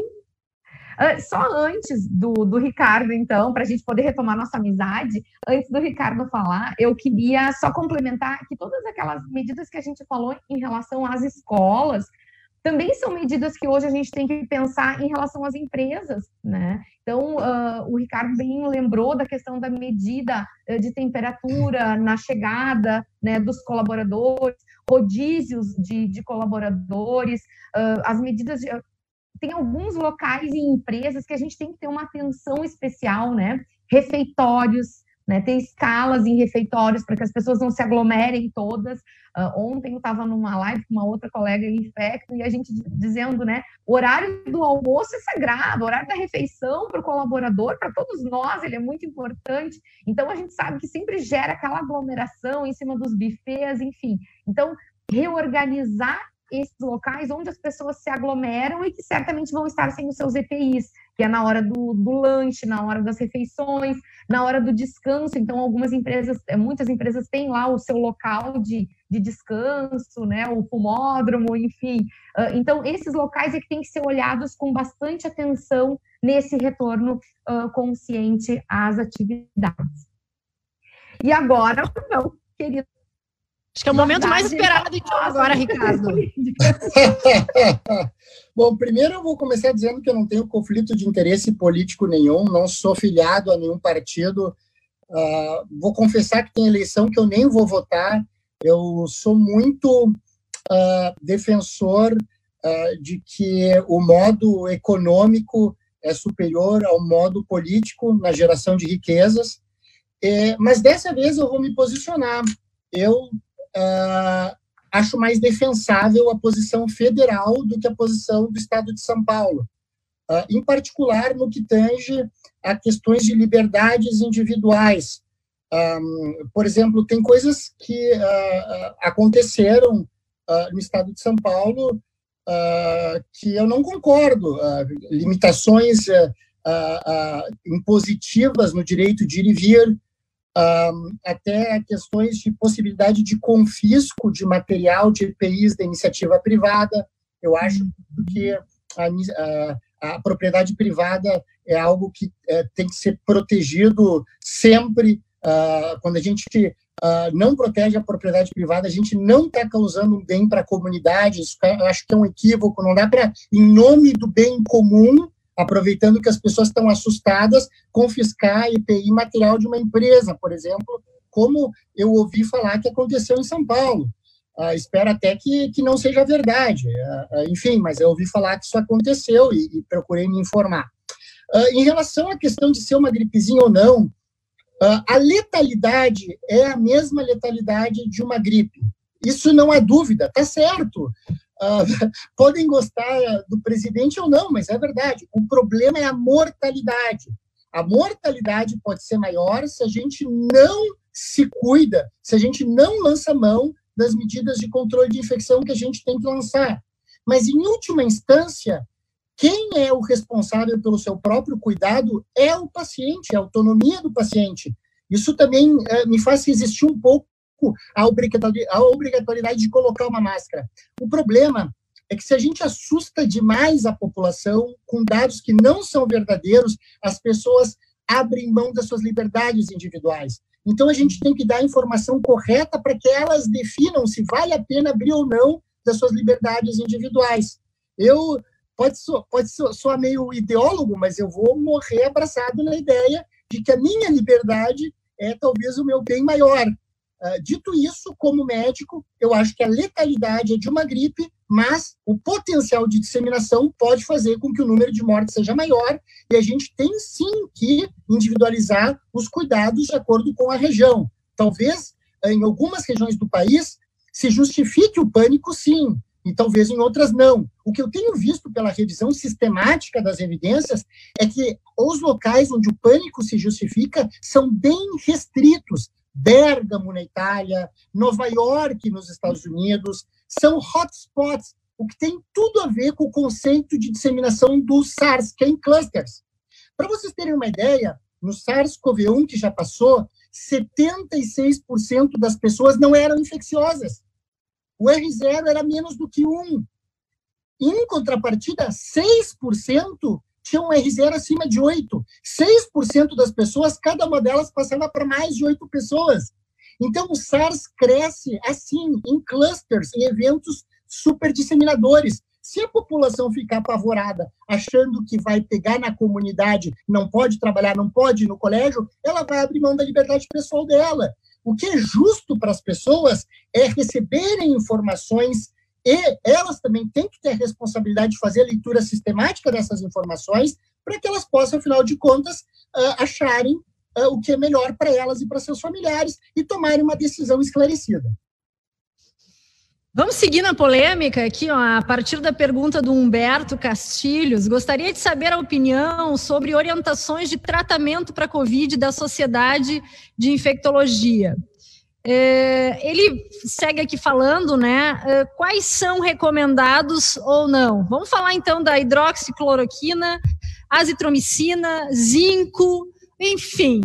ah, só antes do, do Ricardo, então, para a gente poder retomar nossa amizade, antes do Ricardo falar, eu queria só complementar que todas aquelas medidas que a gente falou em relação às escolas, também são medidas que hoje a gente tem que pensar em relação às empresas, né? Então, uh, o Ricardo bem lembrou da questão da medida uh, de temperatura na chegada né, dos colaboradores, rodízios de, de colaboradores, uh, as medidas de, tem alguns locais e empresas que a gente tem que ter uma atenção especial, né? Refeitórios, né? Ter escalas em refeitórios para que as pessoas não se aglomerem todas. Uh, ontem eu estava numa live com uma outra colega infecto e a gente dizendo, né? O horário do almoço é sagrado, o horário da refeição para o colaborador, para todos nós, ele é muito importante. Então a gente sabe que sempre gera aquela aglomeração em cima dos bufês, enfim. Então, reorganizar esses locais onde as pessoas se aglomeram e que certamente vão estar sem os seus EPIs, que é na hora do, do lanche, na hora das refeições, na hora do descanso. Então, algumas empresas, eh, muitas empresas têm lá o seu local de, de descanso, né, o fumódromo, enfim. Ah, então, esses locais é que têm que ser olhados com bastante atenção nesse retorno uh, consciente às atividades. E agora, meu querido Acho que é o momento mais esperado então agora, Ricardo. Bom, primeiro eu vou começar dizendo que eu não tenho conflito de interesse político nenhum, não sou filiado a nenhum partido. Uh, vou confessar que tem eleição que eu nem vou votar. Eu sou muito uh, defensor uh, de que o modo econômico é superior ao modo político na geração de riquezas. É, mas dessa vez eu vou me posicionar. Eu uh, acho mais defensável a posição federal do que a posição do Estado de São Paulo, uh, em particular no que tange a questões de liberdades individuais. Um, por exemplo, tem coisas que uh, aconteceram no Estado de São Paulo que eu não concordo, limitações impositivas no direito de ir e vir, um, até questões de possibilidade de confisco de material de EPIs da iniciativa privada. Eu acho que a, a, a propriedade privada é algo que é, tem que ser protegido sempre. Uh, quando a gente uh, não protege a propriedade privada, a gente não está causando um bem para a comunidade. Isso é, eu acho que é um equívoco. Não dá para, em nome do bem comum, aproveitando que as pessoas estão assustadas, confiscar EPI material de uma empresa, por exemplo, como eu ouvi falar que aconteceu em São Paulo. Uh, espero até que, que não seja verdade. Uh, uh, enfim, mas eu ouvi falar que isso aconteceu e, e procurei me informar. em relação à questão de ser uma gripezinha ou não, a letalidade é a mesma letalidade de uma gripe. Isso não há dúvida, tá certo. Uh, podem gostar do presidente ou não, mas é verdade. O problema é a mortalidade. A mortalidade pode ser maior se a gente não se cuida, se a gente não lança mão das medidas de controle de infecção que a gente tem que lançar. Mas, em última instância, quem é o responsável pelo seu próprio cuidado é o paciente, é a autonomia do paciente. Isso também é, me faz resistir um pouco a obrigatoriedade de colocar uma máscara. O problema é que se a gente assusta demais a população com dados que não são verdadeiros, as pessoas abrem mão das suas liberdades individuais. Então a gente tem que dar a informação correta para que elas definam se vale a pena abrir ou não das suas liberdades individuais. Eu pode pode soar meio ideólogo, mas eu vou morrer abraçado na ideia de que a minha liberdade é talvez o meu bem maior. Uh, dito isso, como médico, eu acho que a letalidade é de uma gripe, mas o potencial de disseminação pode fazer com que o número de mortes seja maior, e a gente tem sim que individualizar os cuidados de acordo com a região. Talvez em algumas regiões do país se justifique o pânico, sim, e talvez em outras não. O que eu tenho visto pela revisão sistemática das evidências é que os locais onde o pânico se justifica são bem restritos, Bergamo, na Itália, Nova York, nos Estados Unidos, são hotspots, o que tem tudo a ver com o conceito de disseminação do SARS, que é em clusters. Para vocês terem uma ideia, no SARS-CoV-1 que já passou, 76% das pessoas não eram infecciosas. O R0 era menos do que 1. Em contrapartida, 6% tinham um R0 acima de 8. 6% das pessoas, cada uma delas passava para mais de 8 pessoas. Então, o SARS cresce assim, em clusters, em eventos super disseminadores. Se a população ficar apavorada, achando que vai pegar na comunidade, não pode trabalhar, não pode ir no colégio, ela vai abrir mão da liberdade pessoal dela. O que é justo para as pessoas é receberem informações e elas também têm que ter a responsabilidade de fazer a leitura sistemática dessas informações para que elas possam, afinal de contas, uh, acharem uh, o que é melhor para elas e para seus familiares e tomarem uma decisão esclarecida. Vamos seguir na polêmica aqui, ó, a partir da pergunta do Humberto Castilhos. Gostaria de saber a opinião sobre orientações de tratamento para Covid da Sociedade de Infectologia. É, ele segue aqui falando, né? É, quais são recomendados ou não? Vamos falar então da hidroxicloroquina, azitromicina, zinco, enfim,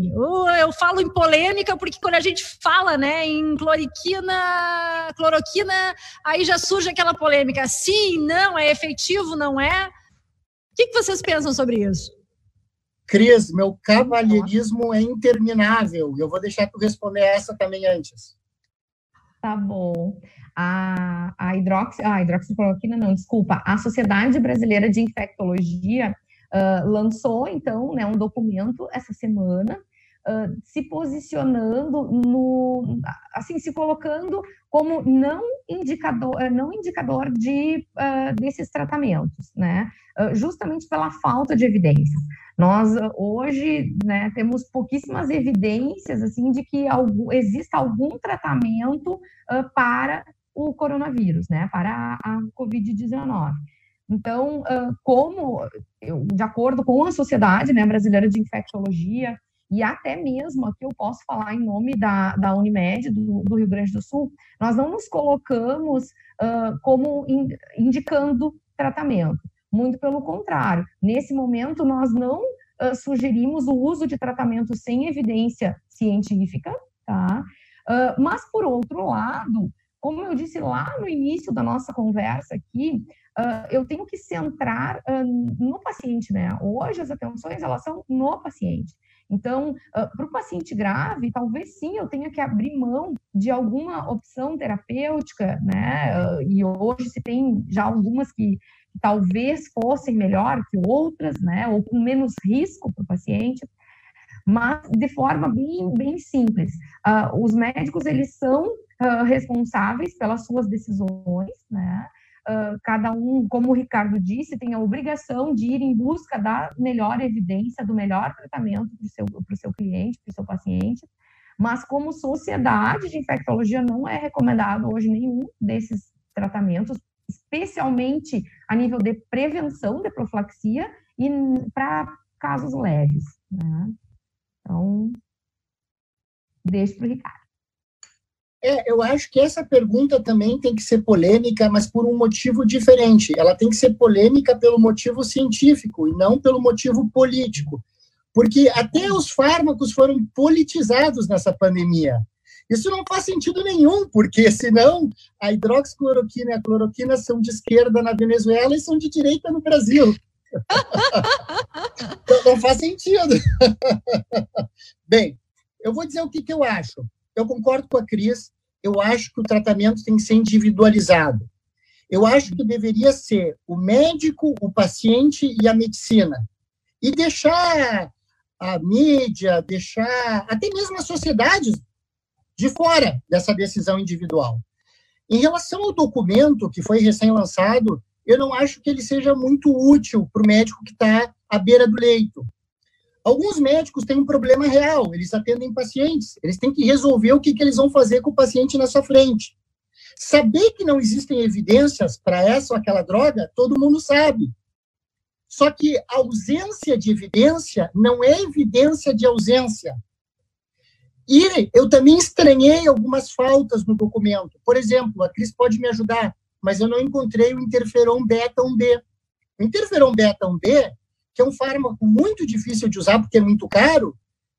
eu falo em polêmica porque quando a gente fala né, em cloroquina, cloroquina, aí já surge aquela polêmica. Sim, não, é efetivo, não é? O que vocês pensam sobre isso? Cris, meu cavalheirismo é interminável. Eu vou deixar tu responder essa também antes. Tá bom. A, a, hidroxi, a hidroxicloroquina, não, desculpa. A Sociedade Brasileira de Infectologia uh, lançou, então, né, um documento essa semana, uh, se posicionando no, assim, se colocando como não indicador, não indicador de, uh, desses tratamentos, né, justamente pela falta de evidências. Nós, hoje, né, temos pouquíssimas evidências, assim, de que algum, exista algum tratamento para o coronavírus, né, para a, a Covid-19. Então, como, de acordo com a Sociedade né, Brasileira de Infectologia, e até mesmo aqui eu posso falar em nome da, da Unimed, do, do Rio Grande do Sul, nós não nos colocamos uh, como in, indicando tratamento. Muito pelo contrário, nesse momento nós não uh, sugerimos o uso de tratamento sem evidência científica, tá? Uh, mas, por outro lado, como eu disse lá no início da nossa conversa aqui, uh, eu tenho que centrar uh, no paciente, né? Hoje as atenções elas são no paciente. Então, uh, para o paciente grave, talvez sim eu tenha que abrir mão de alguma opção terapêutica, né? e hoje se tem já algumas que, que talvez fossem melhor que outras, né? Ou com menos risco para o paciente mas de forma bem, bem simples. Uh, os médicos, eles são uh, responsáveis pelas suas decisões, né? Uh, cada um, como o Ricardo disse, tem a obrigação de ir em busca da melhor evidência, do melhor tratamento para o seu, seu cliente, para o seu paciente. Mas, como sociedade de infectologia, não é recomendado hoje nenhum desses tratamentos, especialmente a nível de prevenção de profilaxia e para casos leves. Né? Então, deixo para o Ricardo. É, eu acho que essa pergunta também tem que ser polêmica, mas por um motivo diferente. Ela tem que ser polêmica pelo motivo científico e não pelo motivo político. Porque até os fármacos foram politizados nessa pandemia. Isso não faz sentido nenhum, porque senão a hidroxicloroquina e a cloroquina são de esquerda na Venezuela e são de direita no Brasil. então, não faz sentido. Bem, eu vou dizer o que, que eu acho eu concordo com a Cris, eu acho que o tratamento tem que ser individualizado. Eu acho que deveria ser o médico, o paciente e a medicina. E deixar a mídia, deixar até mesmo a sociedade de fora dessa decisão individual. Em relação ao documento que foi recém-lançado, eu não acho que ele seja muito útil para o médico que está à beira do leito. Alguns médicos têm um problema real, eles atendem pacientes, eles têm que resolver o que, que eles vão fazer com o paciente na sua frente. Saber que não existem evidências para essa ou aquela droga, todo mundo sabe. Só que a ausência de evidência não é evidência de ausência. E eu também estranhei algumas faltas no documento. Por exemplo, a Cris pode me ajudar, mas eu não encontrei o interferon beta 1B. O interferon beta 1B, que é um fármaco muito difícil de usar porque é muito caro,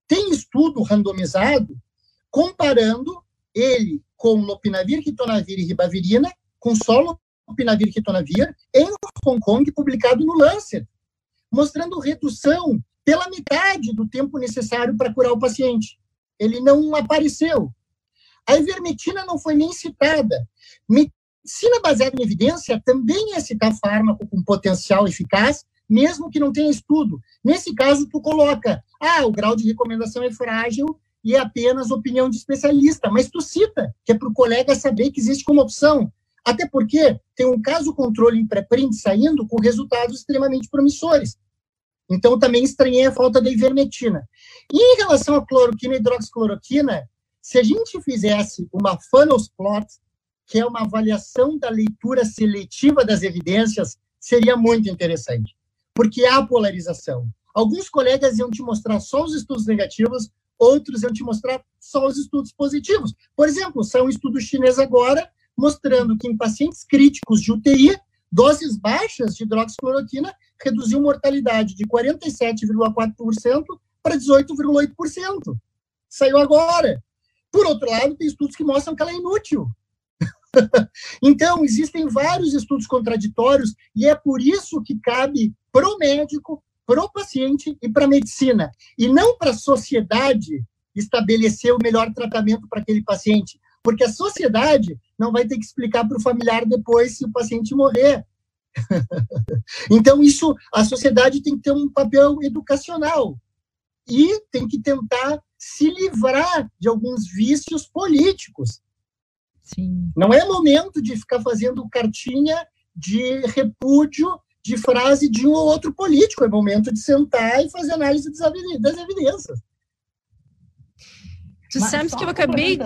tem estudo randomizado comparando ele com lopinavir, ritonavir e ribavirina, com só lopinavir, ritonavir, em Hong Kong, publicado no Lancet, mostrando redução pela metade do tempo necessário para curar o paciente. Ele não apareceu. A ivermectina não foi nem citada. Medicina baseada em evidência também é citar fármaco com potencial eficaz, mesmo que não tenha estudo. Nesse caso, tu coloca, ah, o grau de recomendação é frágil e é apenas opinião de especialista, mas tu cita, que é para o colega saber que existe como opção. Até porque tem um caso controle em pré-print saindo com resultados extremamente promissores. Então, também estranhei a falta da ivermectina. E em relação à cloroquina e hidroxicloroquina, se a gente fizesse uma funnels plot, que é uma avaliação da leitura seletiva das evidências, seria muito interessante, porque há polarização. Alguns colegas iam te mostrar só os estudos negativos, outros iam te mostrar só os estudos positivos. Por exemplo, saiu um estudo chinês agora mostrando que em pacientes críticos de UTI, doses baixas de hidroxicloroquina reduziu mortalidade de 47,4% para 18,8%. Saiu agora. Por outro lado, tem estudos que mostram que ela é inútil. então, existem vários estudos contraditórios e é por isso que cabe para o médico, para o paciente e para a medicina, e não para a sociedade estabelecer o melhor tratamento para aquele paciente, porque a sociedade não vai ter que explicar para o familiar depois se o paciente morrer. então, isso, a sociedade tem que ter um papel educacional e tem que tentar se livrar de alguns vícios políticos. Sim. Não é momento de ficar fazendo cartinha de repúdio de frase de um ou outro político, é momento de sentar e fazer análise das evidências. Tu sabes que eu acabei de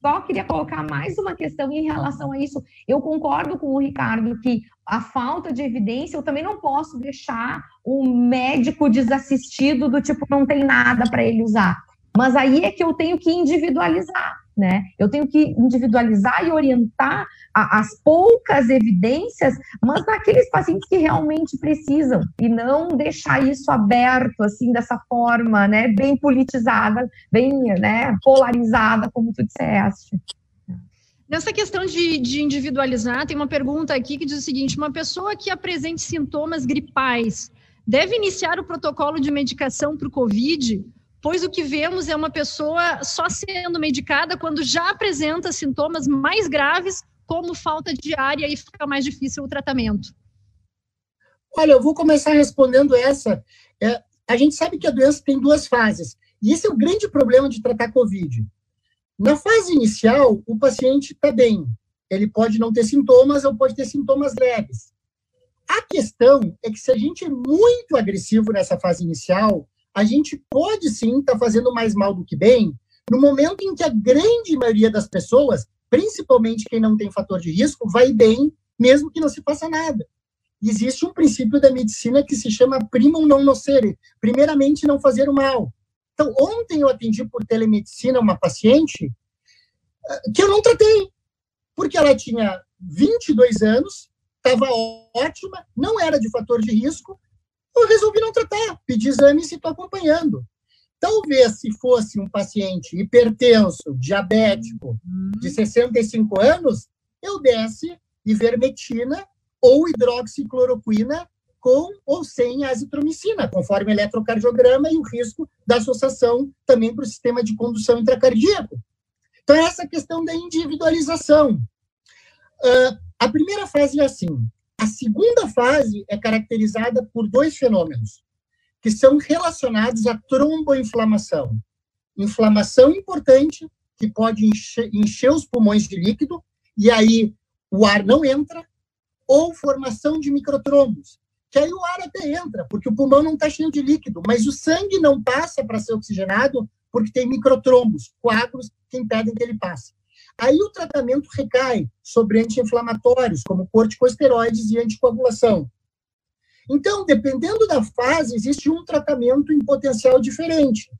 só queria colocar mais uma questão em relação a isso. Eu concordo com o Ricardo que a falta de evidência, eu também não posso deixar o médico desassistido do tipo não tem nada para ele usar. Mas aí é que eu tenho que individualizar né? Eu tenho que individualizar e orientar a, as poucas evidências, mas naqueles pacientes que realmente precisam e não deixar isso aberto assim dessa forma, né? Bem politizada, bem, né? Polarizada, como tu disseste. Nessa questão de, de, individualizar, tem uma pergunta aqui que diz o seguinte: uma pessoa que apresente sintomas gripais deve iniciar o protocolo de medicação para o COVID pois o que vemos é uma pessoa só sendo medicada quando já apresenta sintomas mais graves, como falta de ar, e aí fica mais difícil o tratamento. Olha, eu vou começar respondendo essa. É, a gente sabe que a doença tem duas fases, e esse é o grande problema de tratar COVID. Na fase inicial, o paciente está bem. Ele pode não ter sintomas ou pode ter sintomas leves. A questão é que se a gente é muito agressivo nessa fase inicial, a gente pode sim estar tá fazendo mais mal do que bem, no momento em que a grande maioria das pessoas, principalmente quem não tem fator de risco, vai bem, mesmo que não se faça nada. Existe um princípio da medicina que se chama primum non nocere, primeiramente não fazer o mal. Então, ontem eu atendi por telemedicina uma paciente eh, que eu não tratei, porque ela tinha 22 anos, estava ótima, não era de fator de risco, eu resolvi não tratar, pedi exames e estou acompanhando. Talvez se fosse um paciente hipertenso, diabético, de 65 uhum. anos, eu desse ivermectina ou hidroxicloroquina com ou sem azitromicina, conforme o eletrocardiograma e o risco da associação também para o sistema de condução intracardíaco. Então, essa questão da individualização. Uh, a primeira fase é assim: a segunda fase é caracterizada por dois fenômenos que são relacionados à tromboinflamação. Inflamação importante, que pode encher, encher os pulmões de líquido, e aí o ar não entra, ou formação de microtrombos, que aí o ar até entra, porque o pulmão não está cheio de líquido, mas o sangue não passa para ser oxigenado porque tem microtrombos, coágulos que impedem que ele passe. Aí o tratamento recai sobre anti-inflamatórios, como corticosteroides e anticoagulação. Então, dependendo da fase, existe um tratamento em potencial diferente.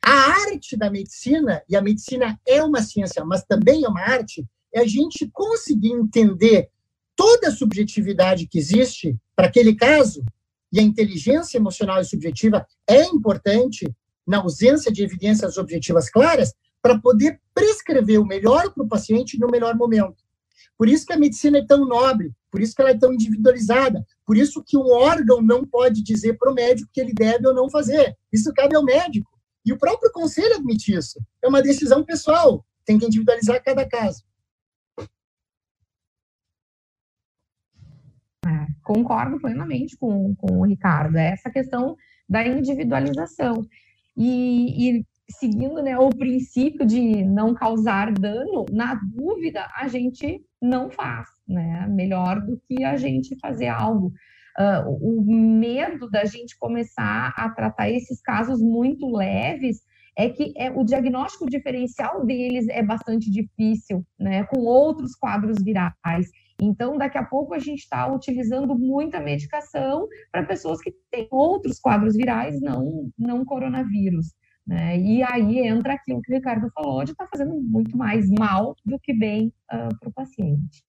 A arte da medicina, e a medicina é uma ciência, mas também é uma arte, é a gente conseguir entender toda a subjetividade que existe para aquele caso, e a inteligência emocional e subjetiva é importante na ausência de evidências objetivas claras para poder prescrever o melhor para o paciente no melhor momento. Por isso que a medicina é tão nobre, por isso que ela é tão individualizada, por isso que um órgão não pode dizer para o médico que ele deve ou não fazer. Isso cabe ao médico. E o próprio conselho admite isso. É uma decisão pessoal, tem que individualizar cada caso. É, concordo plenamente com, com o Ricardo. É essa questão da individualização. E, e seguindo né, o princípio de não causar dano, na dúvida a gente não faz, né? Melhor do que a gente fazer algo. Uh, o medo da gente começar a tratar esses casos muito leves é que é, o diagnóstico diferencial deles é bastante difícil, né? Com outros quadros virais. Então, daqui a pouco a gente está utilizando muita medicação para pessoas que têm outros quadros virais, não, não coronavírus. Né? E aí entra aquilo que o Ricardo falou, de estar tá fazendo muito mais mal do que bem uh, para o paciente.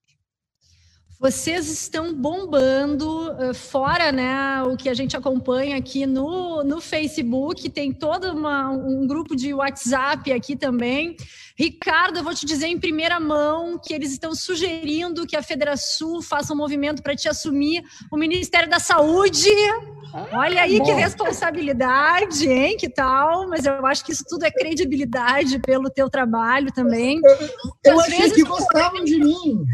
Vocês estão bombando, fora né, o que a gente acompanha aqui no, no Facebook, tem todo uma, um grupo de WhatsApp aqui também. Ricardo, eu vou te dizer em primeira mão que eles estão sugerindo que a Federação faça um movimento para te assumir o Ministério da Saúde. Olha aí que responsabilidade, hein? Que tal? Mas eu acho que isso tudo é credibilidade pelo teu trabalho também. Eu, eu achei que gostavam de mim.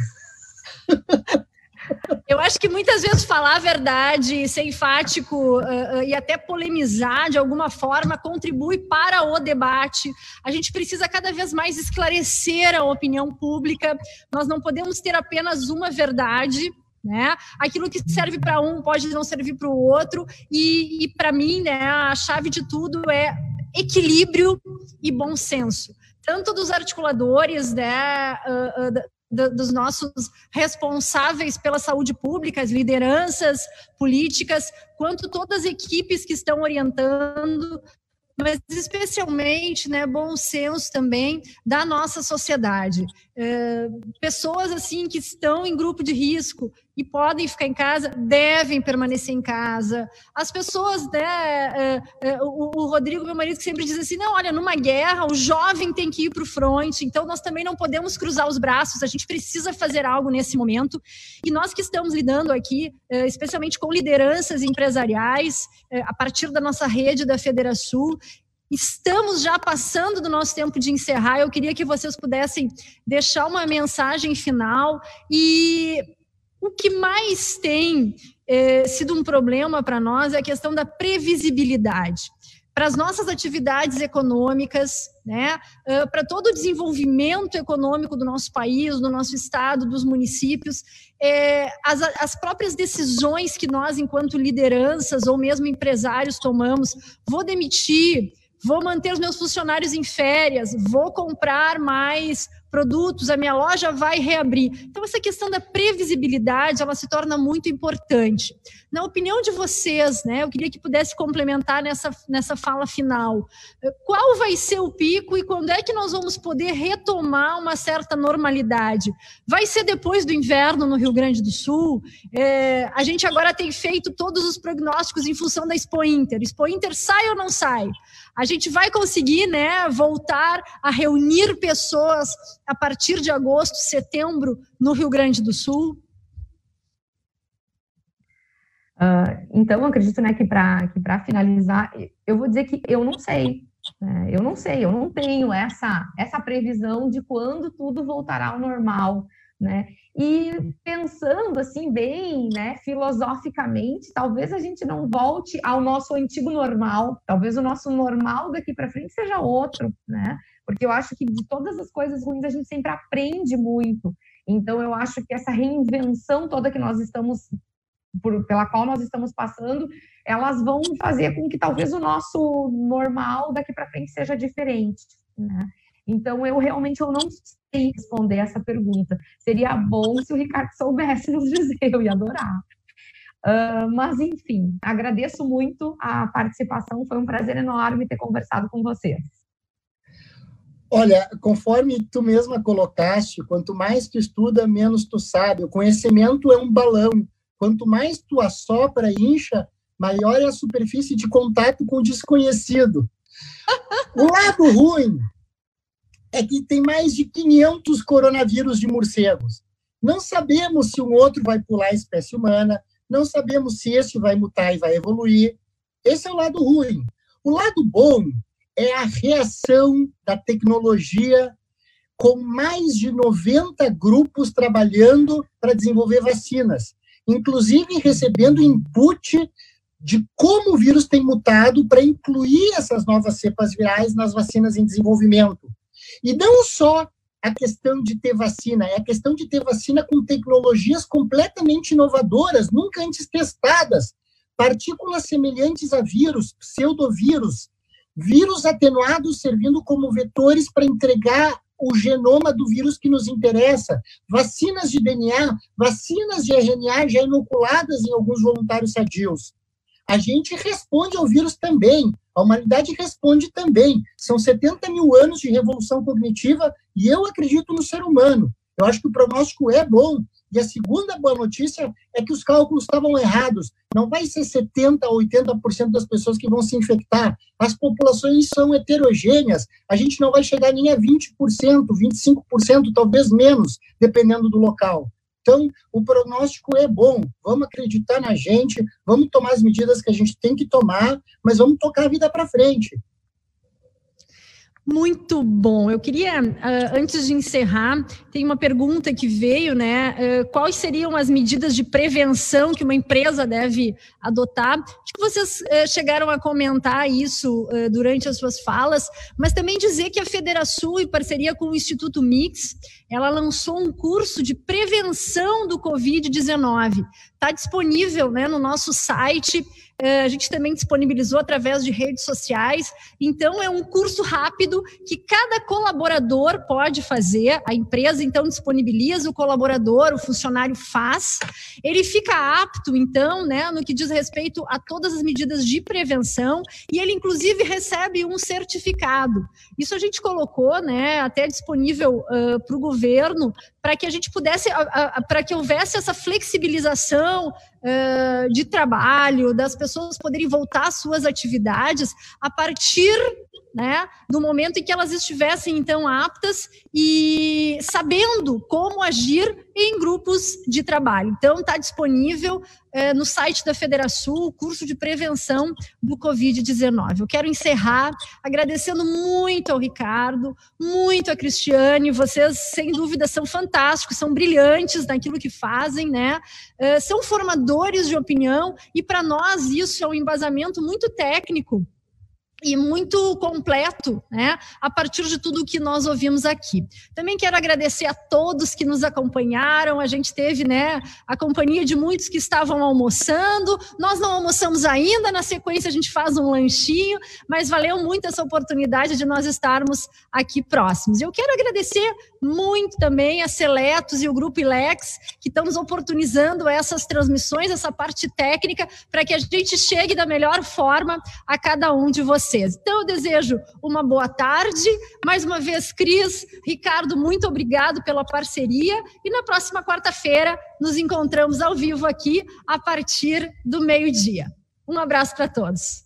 Eu acho que muitas vezes falar a verdade, ser enfático uh, uh, e até polemizar de alguma forma contribui para o debate. A gente precisa cada vez mais esclarecer a opinião pública. Nós não podemos ter apenas uma verdade. Né? Aquilo que serve para um pode não servir para o outro. E, e para mim, né, a chave de tudo é equilíbrio e bom senso tanto dos articuladores né, uh, dos nossos responsáveis pela saúde pública, as lideranças políticas, quanto todas as equipes que estão orientando, mas especialmente, né, bom senso também da nossa sociedade. É, pessoas assim que estão em grupo de risco e podem ficar em casa, devem permanecer em casa. As pessoas, né, é, é, o, Rodrigo, meu marido, que sempre diz assim, não, olha, numa guerra, o jovem tem que ir para o front, então nós também não podemos cruzar os braços, a gente precisa fazer algo nesse momento. E nós que estamos lidando aqui, é, especialmente com lideranças empresariais, a partir da nossa rede da Federação, Estamos já passando do nosso tempo de encerrar. Eu queria que vocês pudessem deixar uma mensagem final e o que mais tem é, sido um problema para nós é a questão da previsibilidade. Para as nossas atividades econômicas, né, uh, para todo o desenvolvimento econômico do nosso país, do nosso estado, dos municípios, é, as, as próprias decisões que nós, enquanto lideranças ou mesmo empresários, tomamos, vou demitir, vou manter os meus funcionários em férias, vou comprar mais produtos, a minha loja vai reabrir. Então essa questão da previsibilidade, ela se torna muito importante. Na opinião de vocês, né, eu queria que pudesse complementar nessa, nessa fala final. Qual vai ser o pico e quando é que nós vamos poder retomar uma certa normalidade? Vai ser depois do inverno no Rio Grande do Sul? É, a gente agora tem feito todos os prognósticos em função da Expo Inter. Expo Inter sai ou não sai? A gente vai conseguir né, voltar a reunir pessoas a partir de agosto, setembro, no Rio Grande do Sul? Uh, então, acredito né, que para que finalizar, eu vou dizer que eu não sei. Né, eu não sei, eu não tenho essa, essa previsão de quando tudo voltará ao normal. Né? E pensando assim bem, né, filosoficamente, talvez a gente não volte ao nosso antigo normal, talvez o nosso normal daqui para frente seja outro, né? Porque eu acho que de todas as coisas ruins a gente sempre aprende muito. Então eu acho que essa reinvenção toda que nós estamos por, pela qual nós estamos passando, elas vão fazer com que talvez o nosso normal daqui para frente seja diferente, né? Então, eu realmente eu não sei responder essa pergunta. Seria bom se o Ricardo soubesse nos dizer, eu ia adorar. Uh, mas, enfim, agradeço muito a participação, foi um prazer enorme ter conversado com vocês. Olha, conforme tu mesma colocaste, quanto mais tu estuda, menos tu sabe. O conhecimento é um balão. Quanto mais tu assopra e incha, maior é a superfície de contato com o desconhecido. O lado ruim é que tem mais de 500 coronavírus de morcegos. Não sabemos se um outro vai pular a espécie humana, não sabemos se esse vai mutar e vai evoluir. Esse é o lado ruim. O lado bom é a reação da tecnologia com mais de 90 grupos trabalhando para desenvolver vacinas, inclusive recebendo input de como o vírus tem mutado para incluir essas novas cepas virais nas vacinas em desenvolvimento. E não só a questão de ter vacina, é a questão de ter vacina com tecnologias completamente inovadoras, nunca antes testadas, partículas semelhantes a vírus, pseudovírus, vírus atenuados servindo como vetores para entregar o genoma do vírus que nos interessa, vacinas de DNA, vacinas de RNA já inoculadas em alguns voluntários sadios. A gente responde ao vírus também, a humanidade responde também. São 70 mil anos de revolução cognitiva e eu acredito no ser humano. Eu acho que o pronóstico é bom. E a segunda boa notícia é que os cálculos estavam errados. Não vai ser 70% ou 80% das pessoas que vão se infectar. As populações são heterogêneas. A gente não vai chegar nem a 20%, 25%, talvez menos, dependendo do local. Então, o pronóstico é bom. Vamos acreditar na gente, vamos tomar as medidas que a gente tem que tomar, mas vamos tocar a vida para frente. Muito bom. Eu queria, uh, antes de encerrar, tem uma pergunta que veio, né? Uh, quais seriam as medidas de prevenção que uma empresa deve adotar? Acho que vocês uh, chegaram a comentar isso durante as suas falas, mas também dizer que a Federação, em parceria com o Instituto Mix, ela lançou um curso de prevenção do Covid-19. Está disponível né, no nosso site. É, a gente também disponibilizou através de redes sociais. Então, é um curso rápido que cada colaborador pode fazer. A empresa, então, disponibiliza, o colaborador, o funcionário faz. Ele fica apto, então, né, no que diz respeito a todas as medidas de prevenção e ele, inclusive, recebe um certificado. Isso a gente colocou, né, até disponível uh, para o governo, para que a gente pudesse, para que houvesse essa flexibilização uh, de trabalho, das pessoas poderem voltar às suas atividades a partir né, do momento em que elas estivessem então aptas e sabendo como agir em grupos de trabalho. Então, está disponível é, no site da Federação o curso de prevenção do Covid-19. Eu quero encerrar agradecendo muito ao Ricardo, muito a Cristiane. Vocês, sem dúvida, são fantásticos, são brilhantes naquilo que fazem, né? É, são formadores de opinião e, para nós, isso é um embasamento muito técnico e muito completo, né, a partir de tudo que nós ouvimos aqui. Também quero agradecer a todos que nos acompanharam. A gente teve, né, a companhia de muitos que estavam almoçando. Nós não almoçamos ainda, na sequência a gente faz um lanchinho, mas valeu muito essa oportunidade de nós estarmos aqui próximos. Eu quero agradecer muito também a Seletos e o Grupo Ilex, que estão nos oportunizando essas transmissões, essa parte técnica, para que a gente chegue da melhor forma a cada um de vocês. Então, eu desejo uma boa tarde. Mais uma vez, Cris, Ricardo, muito obrigado pela parceria. E na próxima quarta-feira, nos encontramos ao vivo aqui, a partir do meio-dia. Um abraço para todos.